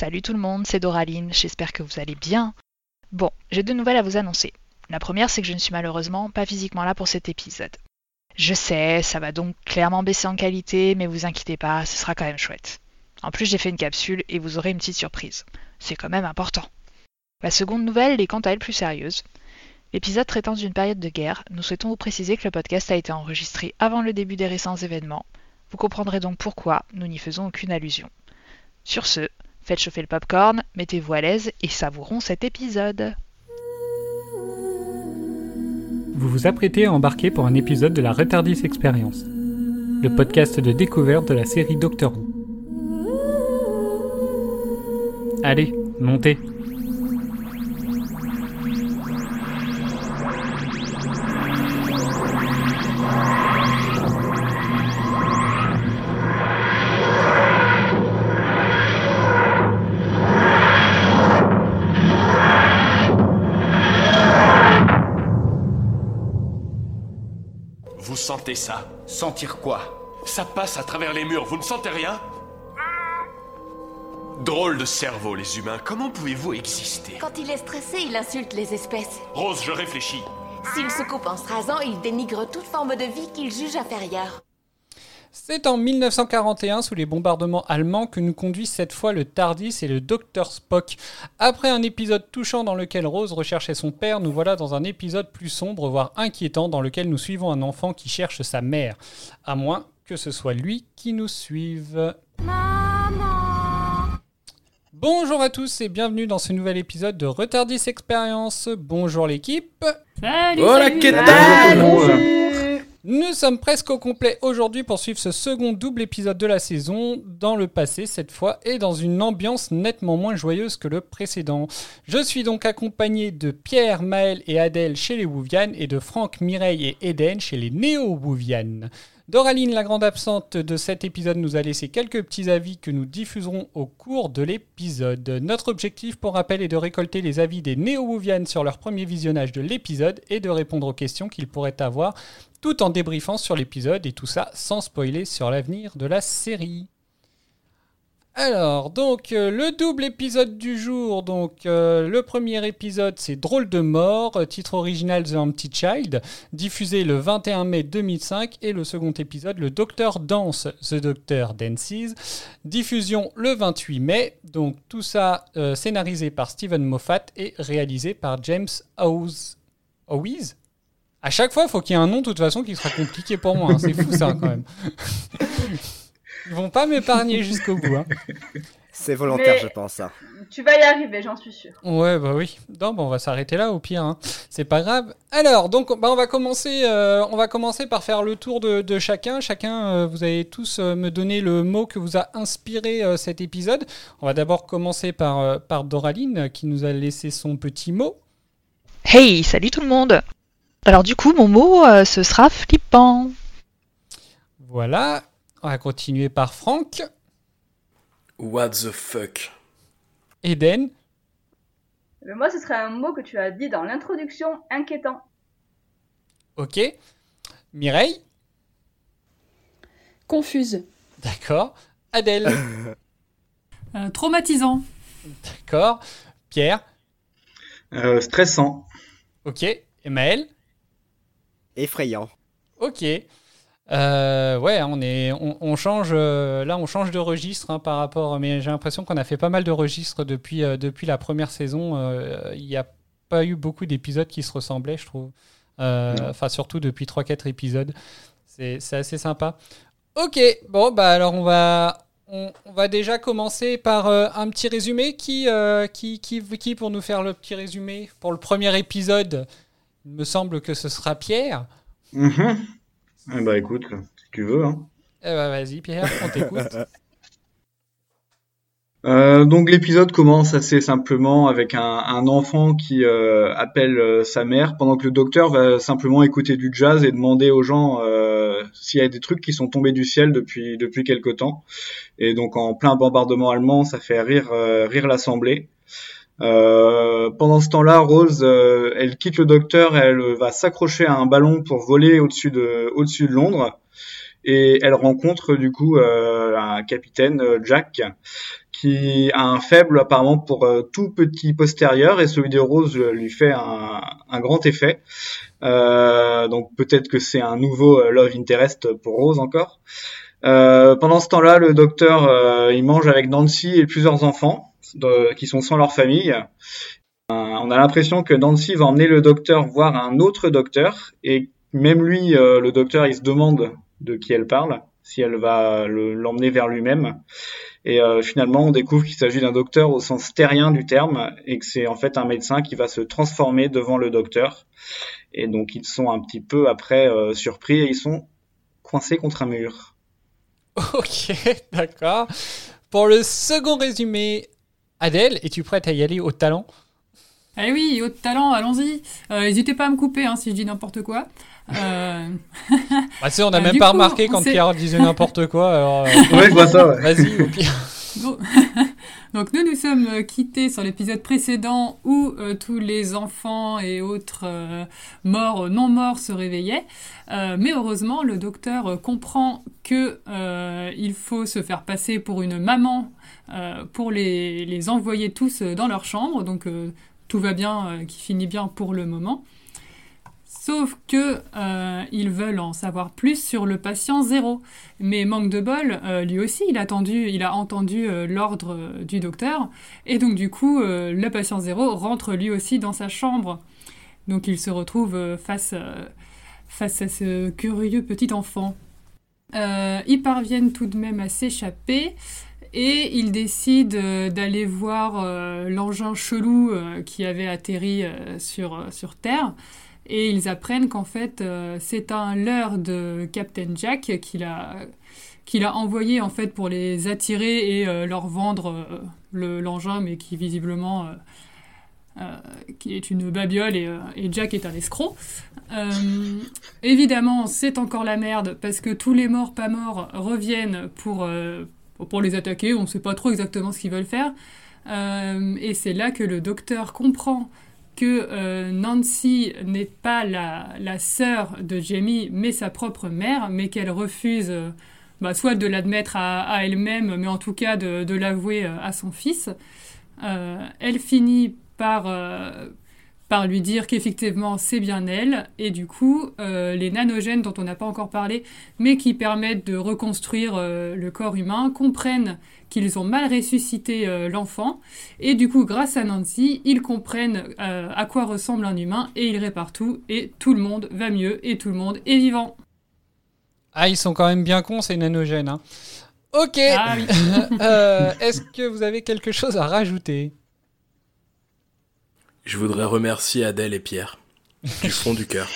Salut tout le monde, c'est Doraline, j'espère que vous allez bien. Bon, j'ai deux nouvelles à vous annoncer. La première, c'est que je ne suis malheureusement pas physiquement là pour cet épisode. Je sais, ça va donc clairement baisser en qualité, mais vous inquiétez pas, ce sera quand même chouette. En plus, j'ai fait une capsule et vous aurez une petite surprise. C'est quand même important. La seconde nouvelle est quant à elle plus sérieuse. L'épisode traitant d'une période de guerre, nous souhaitons vous préciser que le podcast a été enregistré avant le début des récents événements. Vous comprendrez donc pourquoi nous n'y faisons aucune allusion. Sur ce, Faites chauffer le popcorn, mettez-vous à l'aise et savourons cet épisode. Vous vous apprêtez à embarquer pour un épisode de la Retardis Experience, le podcast de découverte de la série Doctor Who. Allez, montez sentez ça Sentir quoi? Ça passe à travers les murs, vous ne sentez rien? Drôle de cerveau, les humains. Comment pouvez-vous exister? Quand il est stressé, il insulte les espèces. Rose, je réfléchis. S'il se coupe en se rasant, il dénigre toute forme de vie qu'il juge inférieure. C'est en 1941, sous les bombardements allemands, que nous conduit cette fois le Tardis et le Docteur Spock. Après un épisode touchant dans lequel Rose recherchait son père, nous voilà dans un épisode plus sombre, voire inquiétant, dans lequel nous suivons un enfant qui cherche sa mère. À moins que ce soit lui qui nous suive. Maman Bonjour à tous et bienvenue dans ce nouvel épisode de Retardis Experience. Bonjour l'équipe. Salut, Hola, salut. ¿Qué tal Nous sommes presque au complet aujourd'hui pour suivre ce second double épisode de la saison, dans le passé cette fois, et dans une ambiance nettement moins joyeuse que le précédent. Je suis donc accompagné de Pierre, Maël et Adèle chez les Wouvian et de Franck, Mireille et Eden chez les Néo-Wouvian. Doraline, la grande absente de cet épisode, nous a laissé quelques petits avis que nous diffuserons au cours de l'épisode. Notre objectif, pour rappel, est de récolter les avis des néo-wouvianes sur leur premier visionnage de l'épisode et de répondre aux questions qu'ils pourraient avoir, tout en débriefant sur l'épisode et tout ça sans spoiler sur l'avenir de la série. Alors, donc, euh, le double épisode du jour. Donc, euh, le premier épisode, c'est Drôle de mort, euh, titre original The Empty Child, diffusé le 21 mai 2005. Et le second épisode, Le Docteur Danse, The Doctor Dances, diffusion le 28 mai. Donc, tout ça scénarisé par Steven Moffat et réalisé par James Howes. Howes À chaque fois, il faut qu'il y ait un nom, de toute façon, qui sera compliqué pour moi. hein. C'est fou, ça, quand même. Ils vont pas m'épargner jusqu'au bout. hein. C'est volontaire, Mais- je pense. hein. Tu vas y arriver, j'en suis sûr. Ouais, bah oui. Non, bah on va s'arrêter là au pire. hein. C'est pas grave. Alors, donc, bah on va commencer. euh, on va commencer par faire le tour de, de chacun. Chacun, euh, vous allez tous euh, me donner le mot que vous a inspiré euh, cet épisode. On va d'abord commencer par euh, par Doraline qui nous a laissé son petit mot. Hey, salut tout le monde Alors du coup, mon mot, euh, ce sera flippant. Voilà. On va continuer par Franck, What the fuck? Eden, Mais moi, ce serait un mot que tu as dit dans l'introduction, inquiétant. ok. Mireille, Confuse. d'accord. Adèle, Euh, traumatisant. d'accord. Pierre, Euh, stressant. ok. Et Effrayant. Ok. Euh, ouais, on est, on, on change. euh, là, on change de registre hein, par rapport. Mais j'ai l'impression qu'on a fait pas mal de registres depuis euh, depuis la première saison. Il n'y a pas eu beaucoup d'épisodes qui se ressemblaient, je trouve. Enfin, surtout depuis 3-4 épisodes. C'est assez sympa. Ok. Bon, bah alors on va. On, on va déjà commencer par un petit résumé. Qui, qui, qui, qui pour nous faire le petit résumé pour le premier épisode Il me semble que ce sera Pierre. Mhm. Eh bah écoute, si tu veux. Hein. Eh ben, vas-y, Pierre, on t'écoute. Euh, donc l'épisode commence assez simplement avec un, un enfant qui euh, appelle euh, sa mère pendant que le docteur va simplement écouter du jazz et demander aux gens s'il y a des trucs qui sont tombés du ciel depuis depuis quelque temps. Et donc en plein bombardement allemand, ça fait rire rire l'assemblée. Euh, pendant ce temps-là, Rose, euh, elle quitte le docteur, elle va s'accrocher à un ballon pour voler au-dessus de au-dessus de Londres. Et elle rencontre du coup euh, un capitaine Jack qui a un faible apparemment pour tout petit postérieur et celui de Rose lui fait un, un grand effet. Donc peut-être que c'est un nouveau love interest pour Rose encore. Pendant ce temps-là, le docteur il mange avec Nancy et plusieurs enfants qui sont sans leur famille. Euh, on a l'impression que Nancy va emmener le docteur voir un autre docteur et même lui, euh, le docteur, il se demande de qui elle parle, si elle va le- l'emmener vers lui-même. Et euh, finalement, on découvre qu'il s'agit d'un docteur au sens terrien du terme et que c'est en fait un médecin qui va se transformer devant le docteur. Et donc ils sont un petit peu après surpris et ils sont coincés contre un mur. Ok, d'accord. Pour le second résumé, Adèle, es-tu prête à y aller au talent? Eh oui, haut de talent, allons-y. Euh, N'hésitez pas à me couper hein, si je dis n'importe quoi. Euh, bah, on n'a Euh, même pas coup, remarqué quand Pierre disait n'importe quoi. Alors, euh, Ouais, je vois ça. Ouais. vas-y, au pire. Donc nous nous sommes euh, quittés sur l'épisode précédent où euh, tous les enfants et autres euh, morts, non morts se réveillaient. Mais heureusement, le docteur comprend que il faut se faire passer pour une maman pour les, envoyer tous dans leur chambre. Donc tout va bien, qui finit bien pour le moment. Sauf que euh, ils veulent en savoir plus sur le patient zéro. Mais manque de bol, euh, lui aussi, il a, il a entendu euh, l'ordre du docteur, et donc du coup, le patient zéro rentre lui aussi dans sa chambre. Donc il se retrouve face, à ce curieux petit enfant. Ils parviennent tout de même à s'échapper, et ils décident euh, d'aller voir l'engin chelou qui avait atterri sur Terre. Et ils apprennent qu'en fait, euh, c'est un leurre de Captain Jack qu'il a, qu'il a envoyé en fait pour les attirer et euh, leur vendre euh, le- l'engin, mais qui visiblement qui est une babiole et, Jack est un escroc. Évidemment, c'est encore la merde parce que tous les morts pas morts reviennent pour, pour les attaquer. On ne sait pas trop exactement ce qu'ils veulent faire. Et c'est là que le docteur comprend que euh, Nancy n'est pas la, la sœur de Jamie, mais sa propre mère, mais qu'elle refuse euh, bah, soit de l'admettre à, elle-même, mais en tout cas de, l'avouer euh, à son fils. Elle finit par, par lui dire qu'effectivement c'est bien elle, et du coup les nanogènes dont on n'a pas encore parlé, mais qui permettent de reconstruire le corps humain, comprennent qu'ils ont mal ressuscité euh, l'enfant, et du coup grâce à Nancy, ils comprennent euh, à quoi ressemble un humain, et ils réparent tout, et tout le monde va mieux, et tout le monde est vivant. Ah, ils sont quand même bien cons, ces nanogènes. Hein. Ok. Ah oui. Euh, Est-ce que vous avez quelque chose à rajouter? Je voudrais remercier Adèle et Pierre du fond du cœur.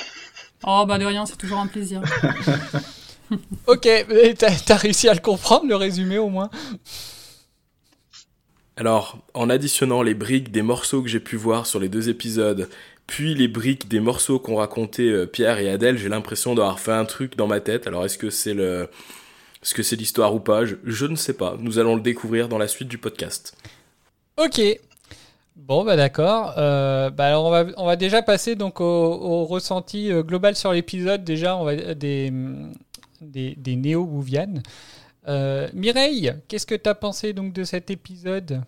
Oh bah de rien, c'est toujours un plaisir. Ok, t'as réussi à le comprendre, le résumé au moins Alors, en additionnant les briques des morceaux que j'ai pu voir sur les deux épisodes, puis les briques des morceaux qu'ont raconté euh, Pierre et Adèle, j'ai l'impression d'avoir fait un truc dans ma tête. Alors, est-ce que c'est le, est-ce que c'est l'histoire ou pas? Je, je ne sais pas. Nous allons le découvrir dans la suite du podcast. Ok. Bon, bah d'accord. Euh, bah alors on va, on va déjà passer donc au, au ressenti euh, global sur l'épisode. Déjà, on va des, des, néo-Bouvianes. Euh, Mireille, qu'est-ce que tu as pensé donc de cet épisode?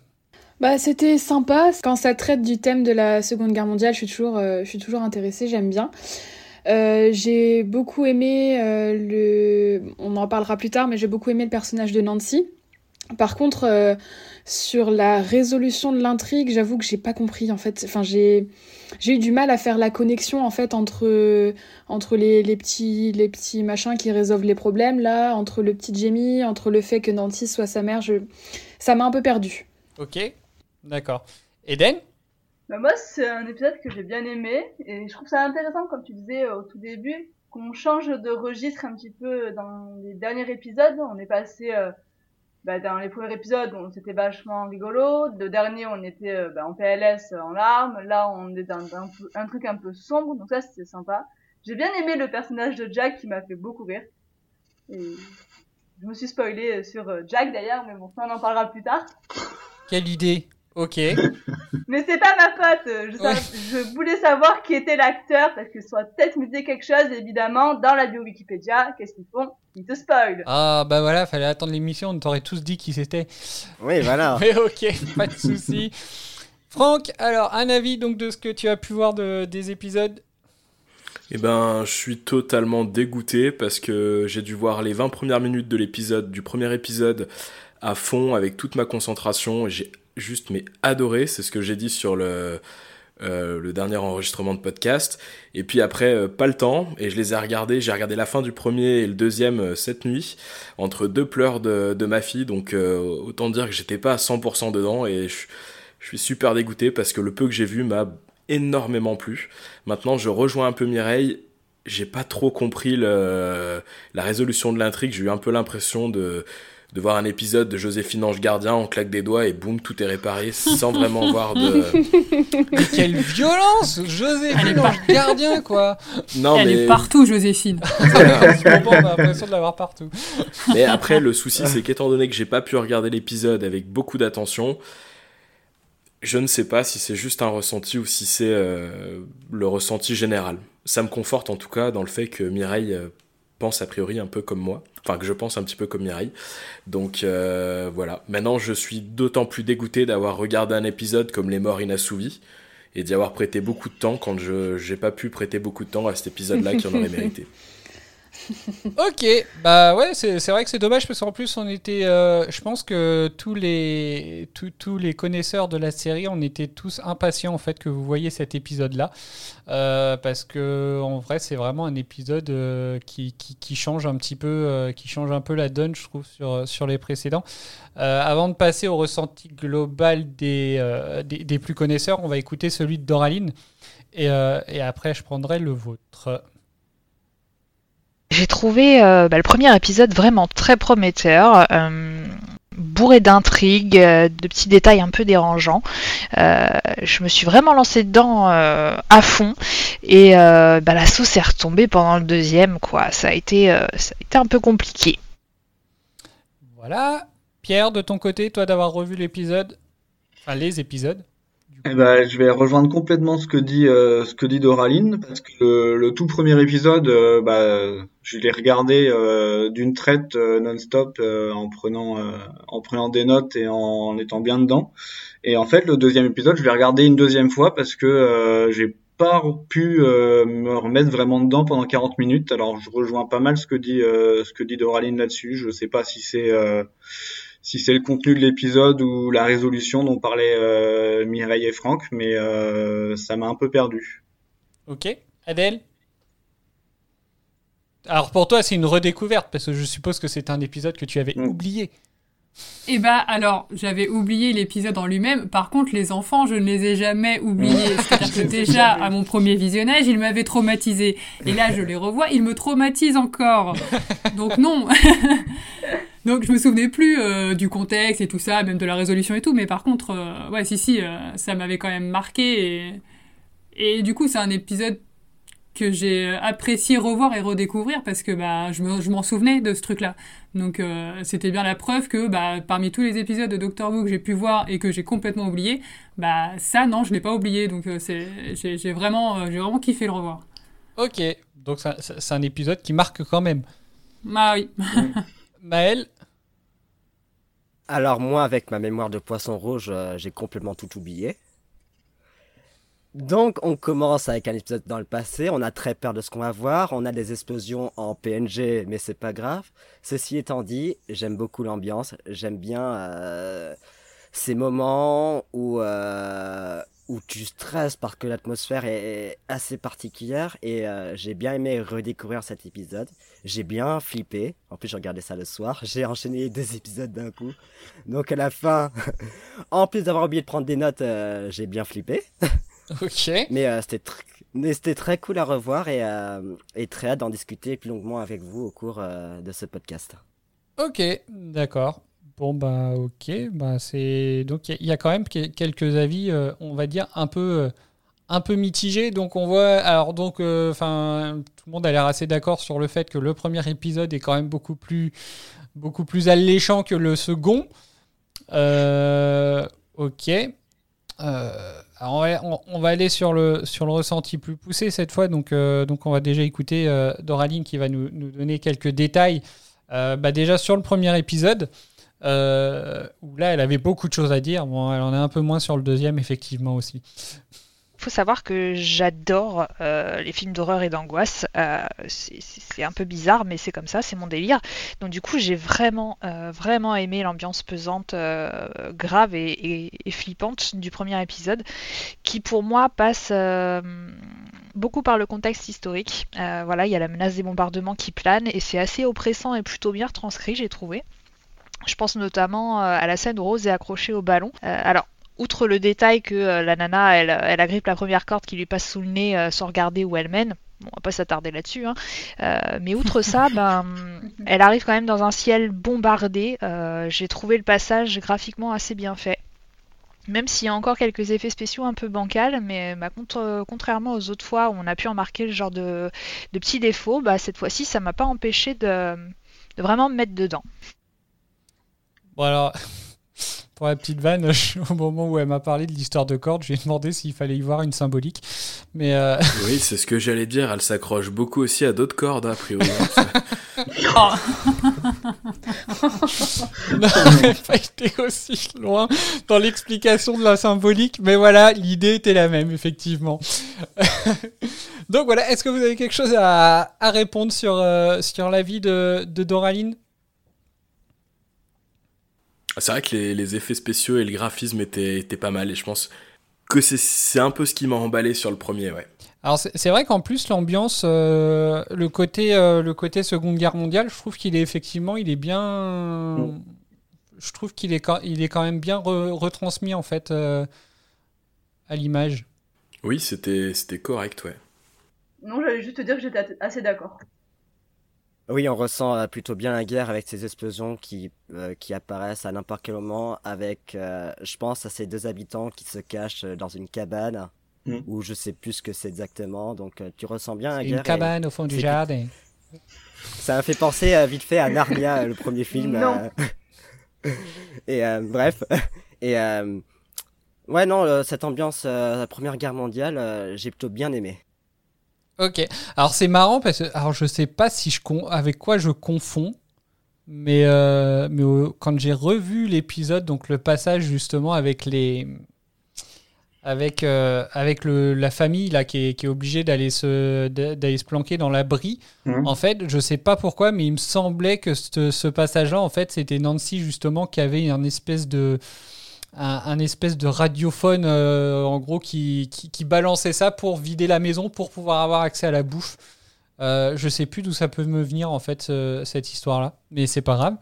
Bah, c'était sympa. Quand ça traite du thème de la Seconde Guerre mondiale, je suis toujours, euh, je suis toujours intéressée, j'aime bien. Euh, j'ai beaucoup aimé le. On en parlera plus tard, mais j'ai beaucoup aimé le personnage de Nancy. Par contre, sur la résolution de l'intrigue, j'avoue que j'ai pas compris en fait. Enfin, j'ai j'ai eu du mal à faire la connexion en fait entre entre les, les petits les petits machins qui résolvent les problèmes là, entre le petit Jamie, entre le fait que Nancy soit sa mère. Je ça m'a un peu perdu. Ok, d'accord. Eden? Bah moi, c'est un épisode que j'ai bien aimé et je trouve ça intéressant, comme tu disais euh, au tout début, qu'on change de registre un petit peu dans les derniers épisodes. On est passé euh, bah, dans les premiers épisodes, c'était vachement rigolo. Le dernier, on était euh, bah, en PLS, euh, en larmes. Là, on est dans un, truc un peu sombre, donc ça, c'était sympa. J'ai bien aimé le personnage de Jack qui m'a fait beaucoup rire. Je me suis spoilé sur euh, Jack d'ailleurs, mais bon, ça, on en parlera plus tard. Quelle idée Ok. Mais c'est pas ma faute. Je, voulais savoir qui était l'acteur parce que aurait peut-être me dit quelque chose, évidemment, dans la bio Wikipédia. Qu'est-ce qu'ils font? Ils te spoilent. Ah bah voilà, fallait attendre l'émission, on t'aurait tous dit qui c'était. Oui, voilà. Mais ok, pas de souci. Franck, alors un avis donc de ce que tu as pu voir de, des épisodes? Eh ben, je suis totalement dégoûté parce que j'ai dû voir les 20 premières minutes de l'épisode, du premier épisode, à fond, avec toute ma concentration. et J'ai juste mais adoré, c'est ce que j'ai dit sur le, euh, dernier enregistrement de podcast. Et puis après, euh, pas le temps, et je les ai regardés. J'ai regardé la fin du premier et le deuxième euh, cette nuit, entre deux pleurs de, ma fille. Donc autant dire que j'étais pas à 100% dedans, et je, je suis super dégoûté parce que le peu que j'ai vu m'a énormément plu. Maintenant, je rejoins un peu Mireille. J'ai pas trop compris le, la résolution de l'intrigue. J'ai eu un peu l'impression de, de voir un épisode de Joséphine Ange Gardien, on claque des doigts et boum, tout est réparé sans vraiment voir de. Mais quelle violence Joséphine Ange Gardien, quoi Non, Elle mais. est partout, Joséphine. Moment, on a l'impression de l'avoir partout. Mais après, le souci, c'est qu'étant donné que j'ai pas pu regarder l'épisode avec beaucoup d'attention, je ne sais pas si c'est juste un ressenti ou si c'est euh, le ressenti général. Ça me conforte en tout cas dans le fait que Mireille euh, pense a priori un peu comme moi. Enfin, que je pense un petit peu comme Mireille. Donc euh, voilà. Maintenant, je suis d'autant plus dégoûté d'avoir regardé un épisode comme Les Morts Inassouvis et d'y avoir prêté beaucoup de temps quand je j'ai pas pu prêter beaucoup de temps à cet épisode-là qui en aurait mérité. Ok, bah ouais, c'est vrai que c'est dommage parce qu'en plus on était, euh, je pense que tous les tous, les connaisseurs de la série, on était tous impatients en fait que vous voyez cet épisode-là Euh, parce que en vrai c'est vraiment un épisode euh, qui, qui, change un petit peu, qui change un peu la donne, je trouve sur sur les précédents. Avant de passer au ressenti global des, des plus connaisseurs, on va écouter celui de Doraline et après je prendrai le vôtre. J'ai trouvé euh, bah, le premier épisode vraiment très prometteur, euh, bourré d'intrigues, euh, de petits détails un peu dérangeants. Je me suis vraiment lancée dedans à fond et bah, la sauce est retombée pendant le deuxième, quoi. Ça a été, ça a été un peu compliqué. Voilà. Pierre, de ton côté, toi d'avoir revu l'épisode, enfin les épisodes. Eh ben, je vais rejoindre complètement ce que dit euh, ce que dit Doraline parce que le, le tout premier épisode, euh, bah, je l'ai regardé euh, d'une traite euh, non-stop euh, en prenant euh, en prenant des notes et en, étant bien dedans. Et en fait, le deuxième épisode, je l'ai regardé une deuxième fois parce que euh, j'ai pas pu euh, me remettre vraiment dedans pendant 40 minutes. Alors, je rejoins pas mal ce que dit euh, ce que dit Doraline là-dessus. Je sais pas si c'est euh, si c'est le contenu de l'épisode ou la résolution dont parlaient euh, Mireille et Franck, mais euh, ça m'a un peu perdu. Ok. Adèle? Alors pour toi, c'est une redécouverte parce que je suppose que c'est un épisode que tu avais Mm. oublié. Eh ben alors, j'avais oublié l'épisode en lui-même. Par contre, les enfants, je ne les ai jamais oubliés. C'est-à-dire que déjà, à mon premier visionnage, ils m'avaient traumatisé. Et là, je les revois, ils me traumatisent encore. Donc non. Donc je me souvenais plus euh, du contexte et tout ça, même de la résolution et tout. Mais par contre, euh, ouais, si, si, euh, ça m'avait quand même marqué. Et, et du coup, c'est un épisode que j'ai apprécié revoir et redécouvrir parce que bah, je me- je m'en souvenais de ce truc-là. Donc c'était bien la preuve que bah, parmi tous les épisodes de Doctor Who que j'ai pu voir et que j'ai complètement oublié, bah ça non, je l'ai pas oublié. Donc c'est j'ai j'ai vraiment j'ai vraiment kiffé le revoir. Ok. Donc ça- ça- c'est un épisode qui marque quand même. Ah oui. Maël Alors moi, avec ma mémoire de poisson rouge, euh, j'ai complètement tout oublié. Donc on commence avec un épisode dans le passé, on a très peur de ce qu'on va voir, on a des explosions en PNG, mais c'est pas grave. Ceci étant dit, j'aime beaucoup l'ambiance, j'aime bien euh, ces moments où, euh, où tu stresses parce que l'atmosphère est assez particulière et euh, j'ai bien aimé redécouvrir cet épisode. J'ai bien flippé, en plus j'ai regardé ça le soir, j'ai enchaîné deux épisodes d'un coup. Donc à la fin, en plus d'avoir oublié de prendre des notes, euh, j'ai bien flippé. Ok. Mais euh, c'était tr- mais c'était très cool à revoir et, et très hâte d'en discuter plus longuement avec vous au cours de ce podcast. Ok, d'accord. Bon bah ok, bah c'est donc il y a- quand même que- quelques avis, euh, on va dire un peu euh, un peu mitigés. Donc on voit alors donc euh, tout le monde a l'air assez d'accord sur le fait que le premier épisode est quand même beaucoup plus beaucoup plus alléchant que le second. Ok. Euh, on, va, aller sur le, sur le ressenti plus poussé cette fois. Donc, on va déjà écouter Doraline qui va nous, nous, donner quelques détails. Bah déjà sur le premier épisode, où là elle avait beaucoup de choses à dire. Bon, elle en est un peu moins sur le deuxième, effectivement aussi. Il faut savoir que j'adore euh, les films d'horreur et d'angoisse. Euh, c'est un peu bizarre, mais c'est comme ça, c'est mon délire. Donc du coup, j'ai vraiment, euh, vraiment aimé l'ambiance pesante, grave et, flippante du premier épisode, qui pour moi passe beaucoup par le contexte historique. voilà, il y a la menace des bombardements qui plane et c'est assez oppressant et plutôt bien retranscrit, j'ai trouvé. Je pense notamment à la scène où Rose est accrochée au ballon. alors, outre le détail que euh, la nana, elle, elle, agrippe la première corde qui lui passe sous le nez euh, sans regarder où elle mène, bon, on va pas s'attarder là-dessus, hein. euh, mais outre ça, ben, elle arrive quand même dans un ciel bombardé. J'ai trouvé le passage graphiquement assez bien fait. Même s'il y a encore quelques effets spéciaux un peu bancals, mais bah, contrairement aux autres fois où on a pu en marquer le genre de, petits défauts, bah, cette fois-ci, ça m'a pas empêché de, de vraiment me mettre dedans. Bon alors, pour la petite vanne, au moment où elle m'a parlé de l'histoire de corde, j'ai demandé s'il fallait y voir une symbolique. Mais euh, Oui, c'est ce que j'allais dire. Elle s'accroche beaucoup aussi à d'autres cordes, a priori. non, pas été aussi loin dans l'explication de la symbolique, mais voilà, l'idée était la même, effectivement. Donc voilà, est-ce que vous avez quelque chose à, répondre sur, euh, sur la vie de, de Doraline? C'est vrai que les, effets spéciaux et le graphisme étaient, pas mal et je pense que c'est un peu ce qui m'a emballé sur le premier, ouais. Alors c'est vrai qu'en plus l'ambiance, euh, le côté euh, le côté Seconde Guerre mondiale, je trouve qu'il est effectivement, il est bien, mm. je trouve qu'il est il est quand même bien retransmis en fait euh, à l'image. Oui, c'était c'était correct, ouais. Non, j'allais juste te dire que j'étais assez d'accord. Oui, on ressent euh, plutôt bien la guerre avec ces explosions qui, euh, qui apparaissent à n'importe quel moment, avec, euh, je pense, à ces deux habitants qui se cachent dans une cabane, mm. où je sais plus ce que c'est exactement, donc tu ressens bien la guerre. Une cabane au fond du jardin. Ça m'a fait penser vite fait à Narnia, le premier film. et bref, et ouais, non, cette ambiance, la Première Guerre mondiale, j'ai plutôt bien aimé. Ok. Alors c'est marrant parce que alors je sais pas si je con... avec quoi je confonds, mais euh, mais quand j'ai revu l'épisode, donc le passage justement avec les avec euh, avec le, la famille là qui est, qui est obligée d'aller se d'aller se planquer dans l'abri. Mhm. En fait, je sais pas pourquoi, mais il me semblait que ce, ce passage-là, en fait, c'était Nancy justement qui avait une espèce de un, espèce de radiophone euh, en gros qui, qui, balançait ça pour vider la maison pour pouvoir avoir accès à la bouffe. Euh, je sais plus d'où ça peut me venir en fait cette histoire là, mais c'est pas grave.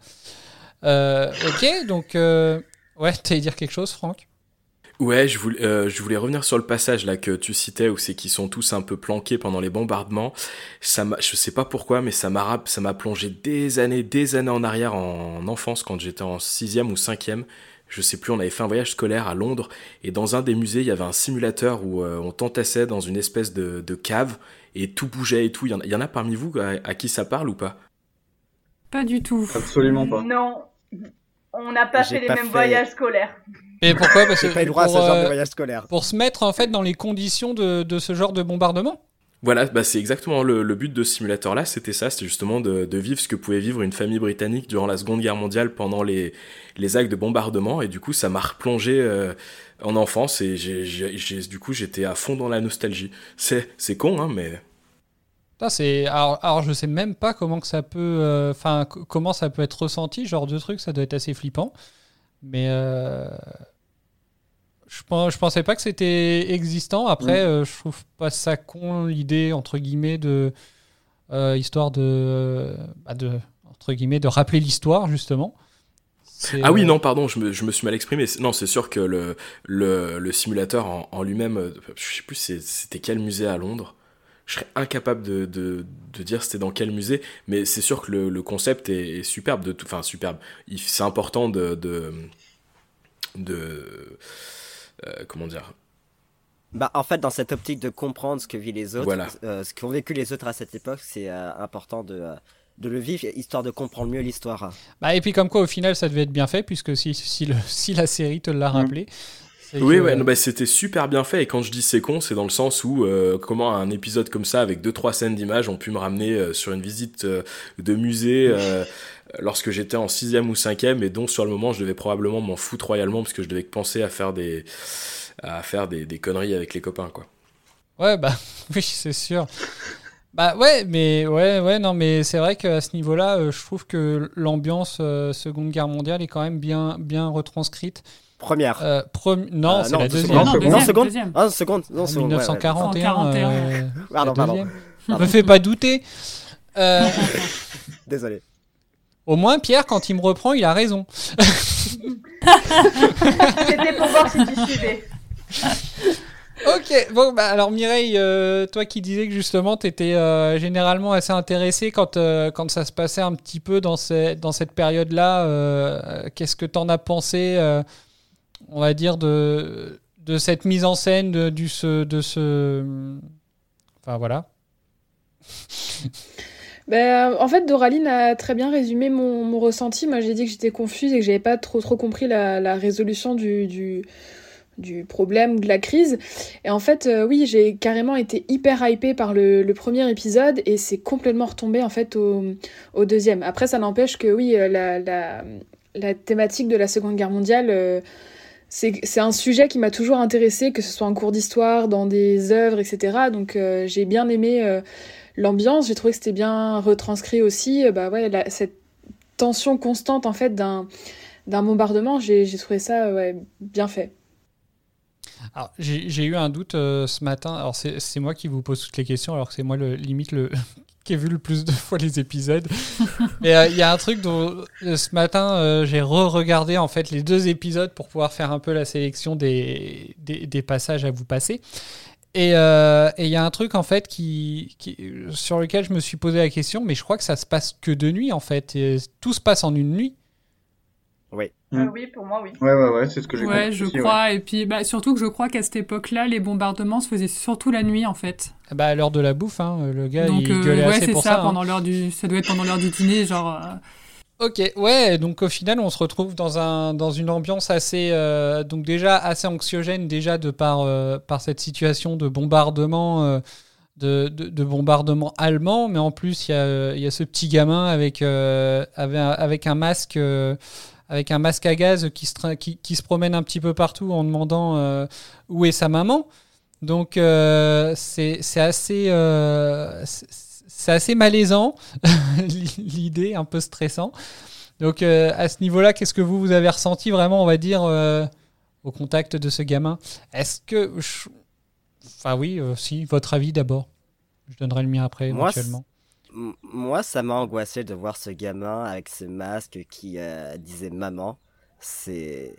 Euh, ok, donc ouais, t'allais dire quelque chose, Franck? Ouais, je voulais, je voulais revenir sur le passage là que tu citais où c'est qu'ils sont tous un peu planqués pendant les bombardements. Ça je sais pas pourquoi, mais ça m'a ça m'a plongé des années, des années en arrière en enfance quand j'étais en sixième ou cinquième je sais plus, on avait fait un voyage scolaire à Londres et dans un des musées, il y avait un simulateur où euh, on tentassait dans une espèce de, cave et tout bougeait et tout. Il y en, a parmi vous à, qui ça parle ou pas? Pas du tout. Absolument pas. Non, on n'a pas fait les mêmes voyages scolaires. Et pourquoi? Parce que pas eu droit à ce genre de euh, voyage scolaire. Pour se mettre en fait dans les conditions de, de ce genre de bombardement? Voilà, bah c'est exactement le, but de ce simulateur-là, c'était ça, c'était justement de, vivre ce que pouvait vivre une famille britannique durant la Seconde Guerre mondiale pendant les, les actes de bombardement, et du coup ça m'a replongé euh, en enfance, et du coup j'étais à fond dans la nostalgie. C'est, con, hein, mais... c'est alors, alors, je sais même pas comment que ça peut euh, comment ça peut être ressenti genre de truc ça doit être assez flippant mais euh, je, je pensais pas que c'était existant. Après, mm. euh, je trouve pas ça con l'idée entre guillemets de euh, histoire de, bah, de entre guillemets de rappeler l'histoire justement. Ah oui, euh, non, pardon, je me, je me suis mal exprimé. Non, c'est sûr que le, le, le simulateur en, en lui-même, je sais plus c'était quel musée à Londres? Je serais incapable de, de, de dire c'était dans quel musée, mais c'est sûr que le, le concept est, superbe. De enfin, superbe. C'est important de, de, de euh, comment dire? Bah, en fait, dans cette optique de comprendre ce que vivent les autres, euh, ce qu'ont vécu les autres à cette époque, c'est euh, important de, de le vivre, histoire de comprendre mieux l'histoire. Bah, et puis comme quoi, au final, ça devait être bien fait, puisque si, si, le, si la série te l'a mm. rappelé, Oui, ouais, bah, c'était super bien fait. Et quand je dis c'est con, c'est dans le sens où euh, comment un épisode comme ça, avec deux trois scènes d'images, ont pu me ramener euh, sur une visite euh, de musée lorsque j'étais en sixième ou cinquième, et dont sur le moment je devais probablement m'en foutre royalement parce que je devais penser à faire des à faire des, des conneries avec les copains, quoi. Ouais, bah oui, c'est sûr. Bah ouais, mais ouais, ouais, non, mais c'est vrai qu'à ce niveau-là, je trouve que l'ambiance Seconde Guerre mondiale est quand même bien, bien retranscrite. Première. Euh, Non, Ah, c'est non, la deuxième. Non, deuxième, non, seconde. deuxième. Ah, seconde. Non, seconde. ouais, ouais. 1941. 141. euh, Pardon, pardon. Pardon. Me fais pas douter. Euh, Désolé. Au moins, Pierre, quand il me reprend, il a raison. C'était pour voir si tu suivais. Ok, bon, bah, alors Mireille, euh, toi qui disais que justement tu étais généralement assez intéressée quand, euh, quand ça se passait un petit peu dans, ces, dans cette période-là, euh, qu'est-ce que t'en as pensé, euh, on va dire, de, de cette mise en scène, de, du, ce, de ce. Enfin voilà. Ben, en fait, Doraline a très bien résumé mon, mon ressenti. Moi, j'ai dit que j'étais confuse et que j'avais pas trop trop compris la, résolution du, du, problème de la crise. Et en fait, euh, oui, j'ai carrément été hyper hypée par le, le premier épisode et c'est complètement retombé en fait au, au deuxième. Après, ça n'empêche que oui, euh, la, la, la thématique de la Seconde Guerre mondiale. euh, c'est un sujet qui m'a toujours intéressé, que ce soit en cours d'histoire, dans des œuvres, etc. Donc j'ai bien aimé l'ambiance, j'ai trouvé que c'était bien retranscrit aussi. Euh, bah ouais, la- cette tension constante en fait d'un d'un bombardement, j'ai trouvé ça ouais, bien fait. Alors, j'ai eu un doute euh, ce matin. Alors, c'est moi qui vous pose toutes les questions, alors que c'est moi, le, limite, le, qui ai vu le plus de fois les épisodes. Mais euh, il y a un truc dont euh, ce matin, euh, j'ai re-regardé en fait les deux épisodes pour pouvoir faire un peu la sélection des, des, des passages à vous passer. Et euh, et il y a un truc en fait qui, qui, sur lequel je me suis posé la question, mais je crois que ça se passe que de nuit en fait. Et tout se passe en une nuit. Oui. Mm. Euh, oui, pour moi, oui. Ouais, ouais, ouais, c'est ce que j'ai compris. Ouais, je aussi, ouais. crois. Et puis, bah, surtout que je crois qu'à cette époque-là, les bombardements se faisaient surtout la nuit, en fait. Bah, à l'heure de la bouffe, hein, le gars Donc, il euh, gueulait ouais, assez c'est pour ça, ça. hein. pendant l'heure du... ça doit être pendant l'heure du dîner, genre... Ok, ouais, donc au final, on se retrouve dans, un, dans une ambiance assez, euh, donc déjà assez anxiogène, déjà de par, euh, par cette situation de bombardement, euh, de, de, de bombardement allemand, mais en plus, il y a, y a ce petit gamin avec, avec, un, avec un masque. avec un masque à gaz qui se, qui, qui se promène un petit peu partout en demandant où est sa maman. Donc c'est assez, c'est assez malaisant, l'idée, un peu stressant. Donc euh, à ce niveau-là, qu'est-ce que vous, vous avez ressenti vraiment, on va dire, euh, au contact de ce gamin? Est-ce que... je- Enfin oui, euh, si, votre avis d'abord. Je donnerai le mien après, Moi, éventuellement. Moi, ça m'a angoissé de voir ce gamin avec ce masque qui euh, disait maman. C'est,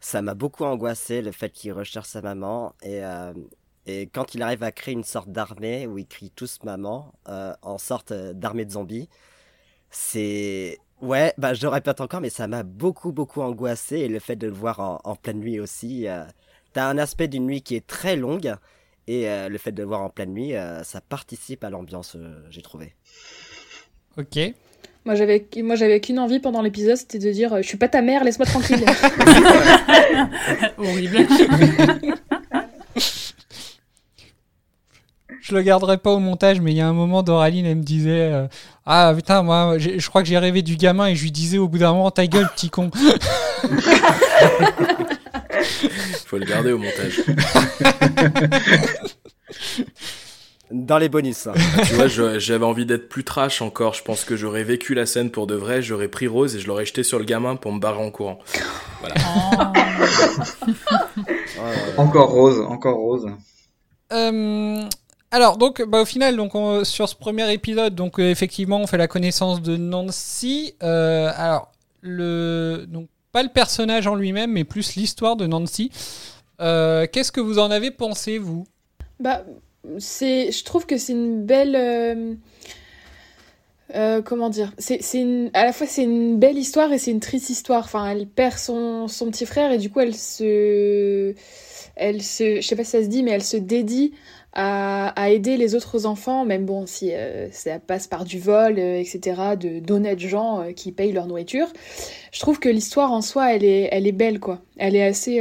ça m'a beaucoup angoissé le fait qu'il recherche sa maman et et quand il arrive à créer une sorte d'armée où ils crient tous maman euh, en sorte euh, d'armée de zombies, c'est ouais, bah je le répète encore, mais ça m'a beaucoup beaucoup angoissé et le fait de le voir en, en pleine nuit aussi. Euh, T'as un aspect d'une nuit qui est très longue et euh, le fait de le voir en pleine nuit, euh, ça participe à l'ambiance, euh, j'ai trouvé. Ok. Moi j'avais moi j'avais qu'une envie pendant l'épisode, c'était de dire je suis pas ta mère, laisse-moi tranquille. Horrible. Je le garderai pas au montage, mais il y a un moment, Doraline, elle me disait euh, Ah putain, moi, je crois que j'ai rêvé du gamin et je lui disais au bout d'un moment Ta gueule, petit con. Faut le garder au montage. Dans les bonus. hein. tu vois, j'avais envie d'être plus trash encore. Je pense que j'aurais vécu la scène pour de vrai. J'aurais pris Rose et je l'aurais jeté sur le gamin pour me barrer en courant. Voilà. Encore rose, encore rose. Euh, alors, donc, bah, au final, donc, on- sur ce premier épisode, donc, euh, effectivement, on fait la connaissance de Nancy. Euh, alors, le, donc, pas le personnage en lui-même, mais plus l'histoire de Nancy. Euh, Qu'est-ce que vous en avez pensé, vous? Bah, c'est, je trouve que c'est une belle, comment dire, c'est, à la fois c'est une belle histoire et c'est une triste histoire. Enfin, elle perd son, son petit frère et du coup elle se, elle se, je sais pas si ça se dit, mais elle se dédie à, à aider les autres enfants, même bon, si euh, ça passe par du vol, euh, etc., de d'honnêtes gens euh, qui payent leur nourriture. Je trouve que l'histoire en soi, elle est, elle est belle, quoi. Elle est assez,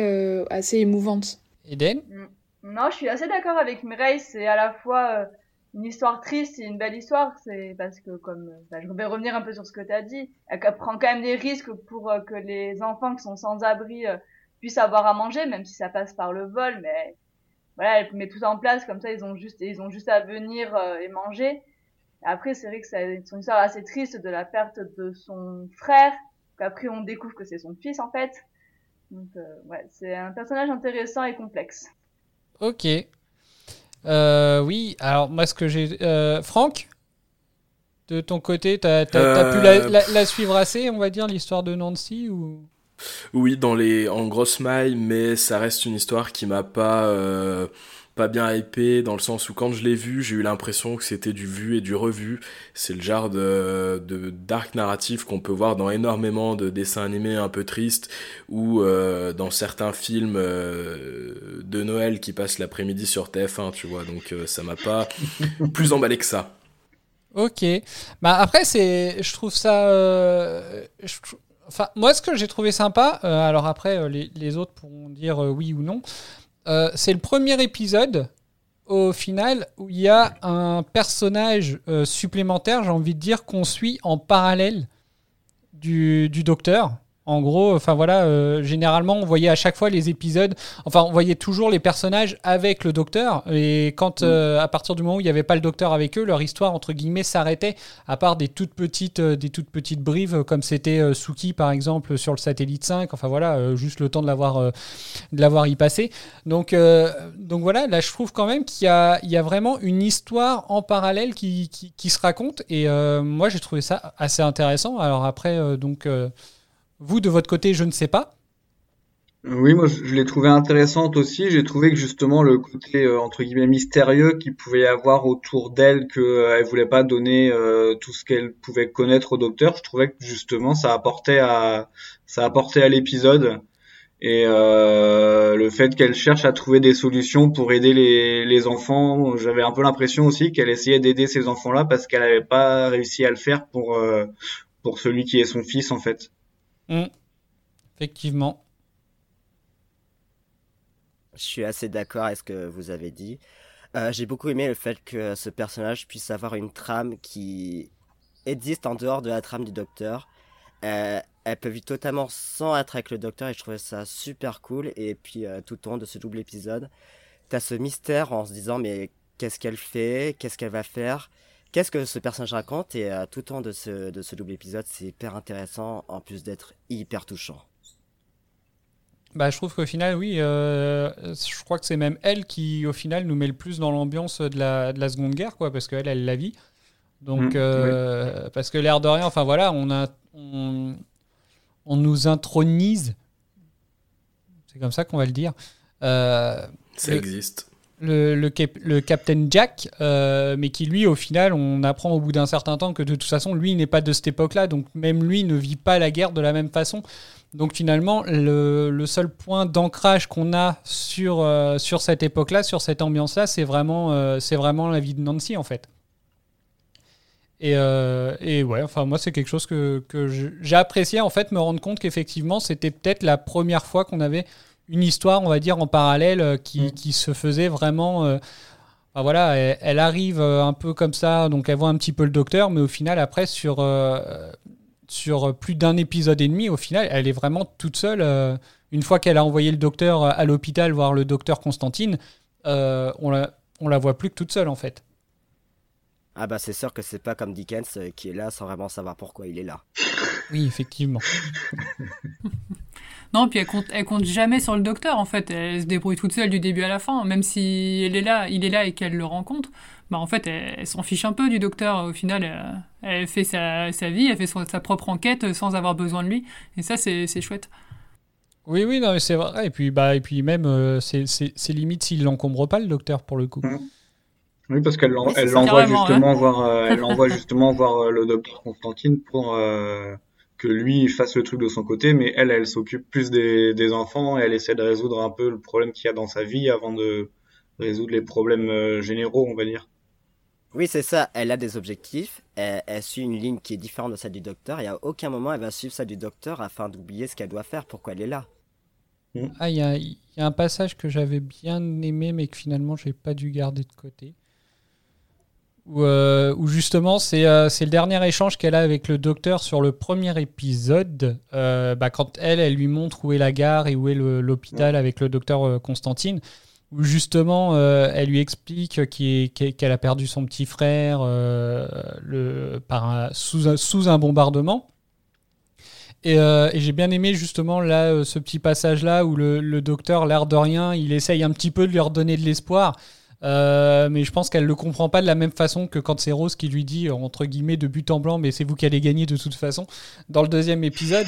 assez émouvante. Eden? Mm. Non, je suis assez d'accord avec Mireille. C'est à la fois une histoire triste et une belle histoire. C'est parce que, comme bah, je vais revenir un peu sur ce que tu as dit, elle prend quand même des risques pour que les enfants qui sont sans abri puissent avoir à manger, même si ça passe par le vol. Mais voilà, elle met tout en place comme ça, ils ont juste, ils ont juste à venir euh, et manger. Après, c'est vrai que c'est une histoire assez triste de la perte de son frère. Après, on découvre que c'est son fils en fait. Donc, euh, ouais, c'est un personnage intéressant et complexe. Ok. Euh, oui, alors moi, ce que j'ai. Euh, Franck De ton côté, t'as as, pu la, la, la, suivre assez, on va dire, l'histoire de Nancy ou? Oui, dans les en grosse maille, mais ça reste une histoire qui m'a pas euh, pas bien hypé dans le sens où quand je l'ai vu, j'ai eu l'impression que c'était du vu et du revu. C'est le genre de, de dark narratif qu'on peut voir dans énormément de dessins animés un peu tristes ou euh, dans certains films euh, de Noël qui passent l'après-midi sur TF1, tu vois. Donc ça m'a pas plus emballé que ça. Ok. Bah après c'est, je trouve ça, je, Moi, ce que j'ai trouvé sympa, euh, alors après, euh, les, autres pourront dire euh, oui ou non, c'est le premier épisode, au final, où il y a un personnage supplémentaire, j'ai envie de dire, qu'on suit en parallèle du docteur. En gros, enfin voilà, euh, généralement on voyait à chaque fois les épisodes, enfin on voyait toujours les personnages avec le docteur. Et quand mm. euh, à partir du moment où il n'y avait pas le docteur avec eux, leur histoire entre guillemets s'arrêtait. À part des toutes petites, euh, des toutes petites brives comme c'était Suki par exemple sur le satellite 5. Enfin voilà, juste le temps de l'avoir, de l'avoir y passé. Donc donc voilà, là je trouve quand même qu'il y a, il y a vraiment une histoire en parallèle qui, qui, qui se raconte. Et moi j'ai trouvé ça assez intéressant. Alors après donc vous, de votre côté, je ne sais pas. Oui, moi je l'ai trouvé intéressante aussi. J'ai trouvé que justement le côté euh, entre guillemets mystérieux qu'il pouvait y avoir autour d'elle, qu'elle euh, voulait pas donner euh, tout ce qu'elle pouvait connaître au docteur, je trouvais que justement ça apportait à ça apportait à l'épisode et le fait qu'elle cherche à trouver des solutions pour aider les, les enfants, j'avais un peu l'impression aussi qu'elle essayait d'aider ces enfants-là parce qu'elle n'avait pas réussi à le faire pour pour celui qui est son fils en fait. Mm. Effectivement. Je suis assez d'accord avec ce que vous avez dit. Euh, j'ai beaucoup aimé le fait que ce personnage puisse avoir une trame qui existe en dehors de la trame du docteur. Euh, elle peut vivre totalement sans être avec le docteur et je trouvais ça super cool. Et puis euh, tout au long de ce double épisode, t'as ce mystère en se disant mais qu'est-ce qu'elle fait, qu'est-ce qu'elle va faire, Qu'est-ce que ce personnage raconte Et euh, tout au long de ce, de ce double épisode, c'est hyper intéressant, en plus d'être hyper touchant. Bah, je trouve qu'au final, oui, euh, je crois que c'est même elle qui, au final, nous met le plus dans l'ambiance de la, de la Seconde Guerre, quoi, parce qu'elle, elle la vit. Donc, mmh, euh, parce que l'air de rien, enfin voilà, on, a, on, on nous intronise, c'est comme ça qu'on va le dire. ça existe le, le, Captain Jack, euh, mais qui lui, au final, on apprend au bout d'un certain temps que de toute façon, lui n'est pas de cette époque-là, donc même lui ne vit pas la guerre de la même façon. Donc finalement, le, seul point d'ancrage qu'on a sur, euh, sur cette époque-là, sur cette ambiance-là, c'est vraiment, euh, c'est vraiment la vie de Nancy en fait. Et, et ouais, enfin moi c'est quelque chose que, que j'ai apprécié en fait, me rendre compte qu'effectivement c'était peut-être la première fois qu'on avait une histoire, on va dire, en parallèle euh, qui, mm. qui se faisait vraiment. Euh, voilà, elle, arrive euh, un peu comme ça, donc elle voit un petit peu le docteur, mais au final, après, sur, sur plus d'un épisode et demi, au final, elle est vraiment toute seule. une fois qu'elle a envoyé le docteur à l'hôpital voir le docteur Constantine, on, la, on la voit plus que toute seule, en fait. Ah bah c'est sûr que c'est pas comme Dickens qui est là sans vraiment savoir pourquoi il est là. Oui, effectivement. Non, puis elle compte, elle compte jamais sur le docteur, en fait. Elle se débrouille toute seule du début à la fin. Même si elle est là, il est là et qu'elle le rencontre, bah en fait, elle, s'en fiche un peu du docteur. Au final, elle, fait sa, sa, vie, elle fait sa propre enquête sans avoir besoin de lui. Et ça, c'est chouette. Oui, oui, non, c'est vrai. Et puis, bah, et puis même, euh, c'est limite s'il l'encombre pas, le docteur, pour le coup. Mmh. Oui, parce qu'elle l'envoie justement, voir, euh, elle justement voir le docteur Constantine pour que lui fasse le truc de son côté, mais elle, elle s'occupe plus des, des enfants et elle essaie de résoudre un peu le problème qu'il y a dans sa vie avant de résoudre les problèmes euh, généraux, on va dire. Oui, c'est ça. Elle a des objectifs. Elle, elle, suit une ligne qui est différente de celle du docteur. Et à aucun moment, elle va suivre celle du docteur afin d'oublier ce qu'elle doit faire, pourquoi elle est là. Ah, il y a, y a, un passage que j'avais bien aimé, mais que finalement, j'ai pas dû garder de côté. Où, euh, où justement, c'est euh, le dernier échange qu'elle a avec le docteur sur le premier épisode. Euh, bah, quand elle, elle lui montre où est la gare et où est l'hôpital avec le docteur Constantine où justement euh, elle lui explique qu'elle a perdu son petit frère euh, le, par un, sous, un, sous, un, bombardement. Et, euh, et j'ai bien aimé justement là ce petit passage là où le, le docteur, l'air de rien, il essaye un petit peu de lui redonner de l'espoir. Mais je pense qu'elle le comprend pas de la même façon que quand c'est Rose qui lui dit entre guillemets de but en blanc, mais c'est vous qui allez gagner de toute façon dans le deuxième épisode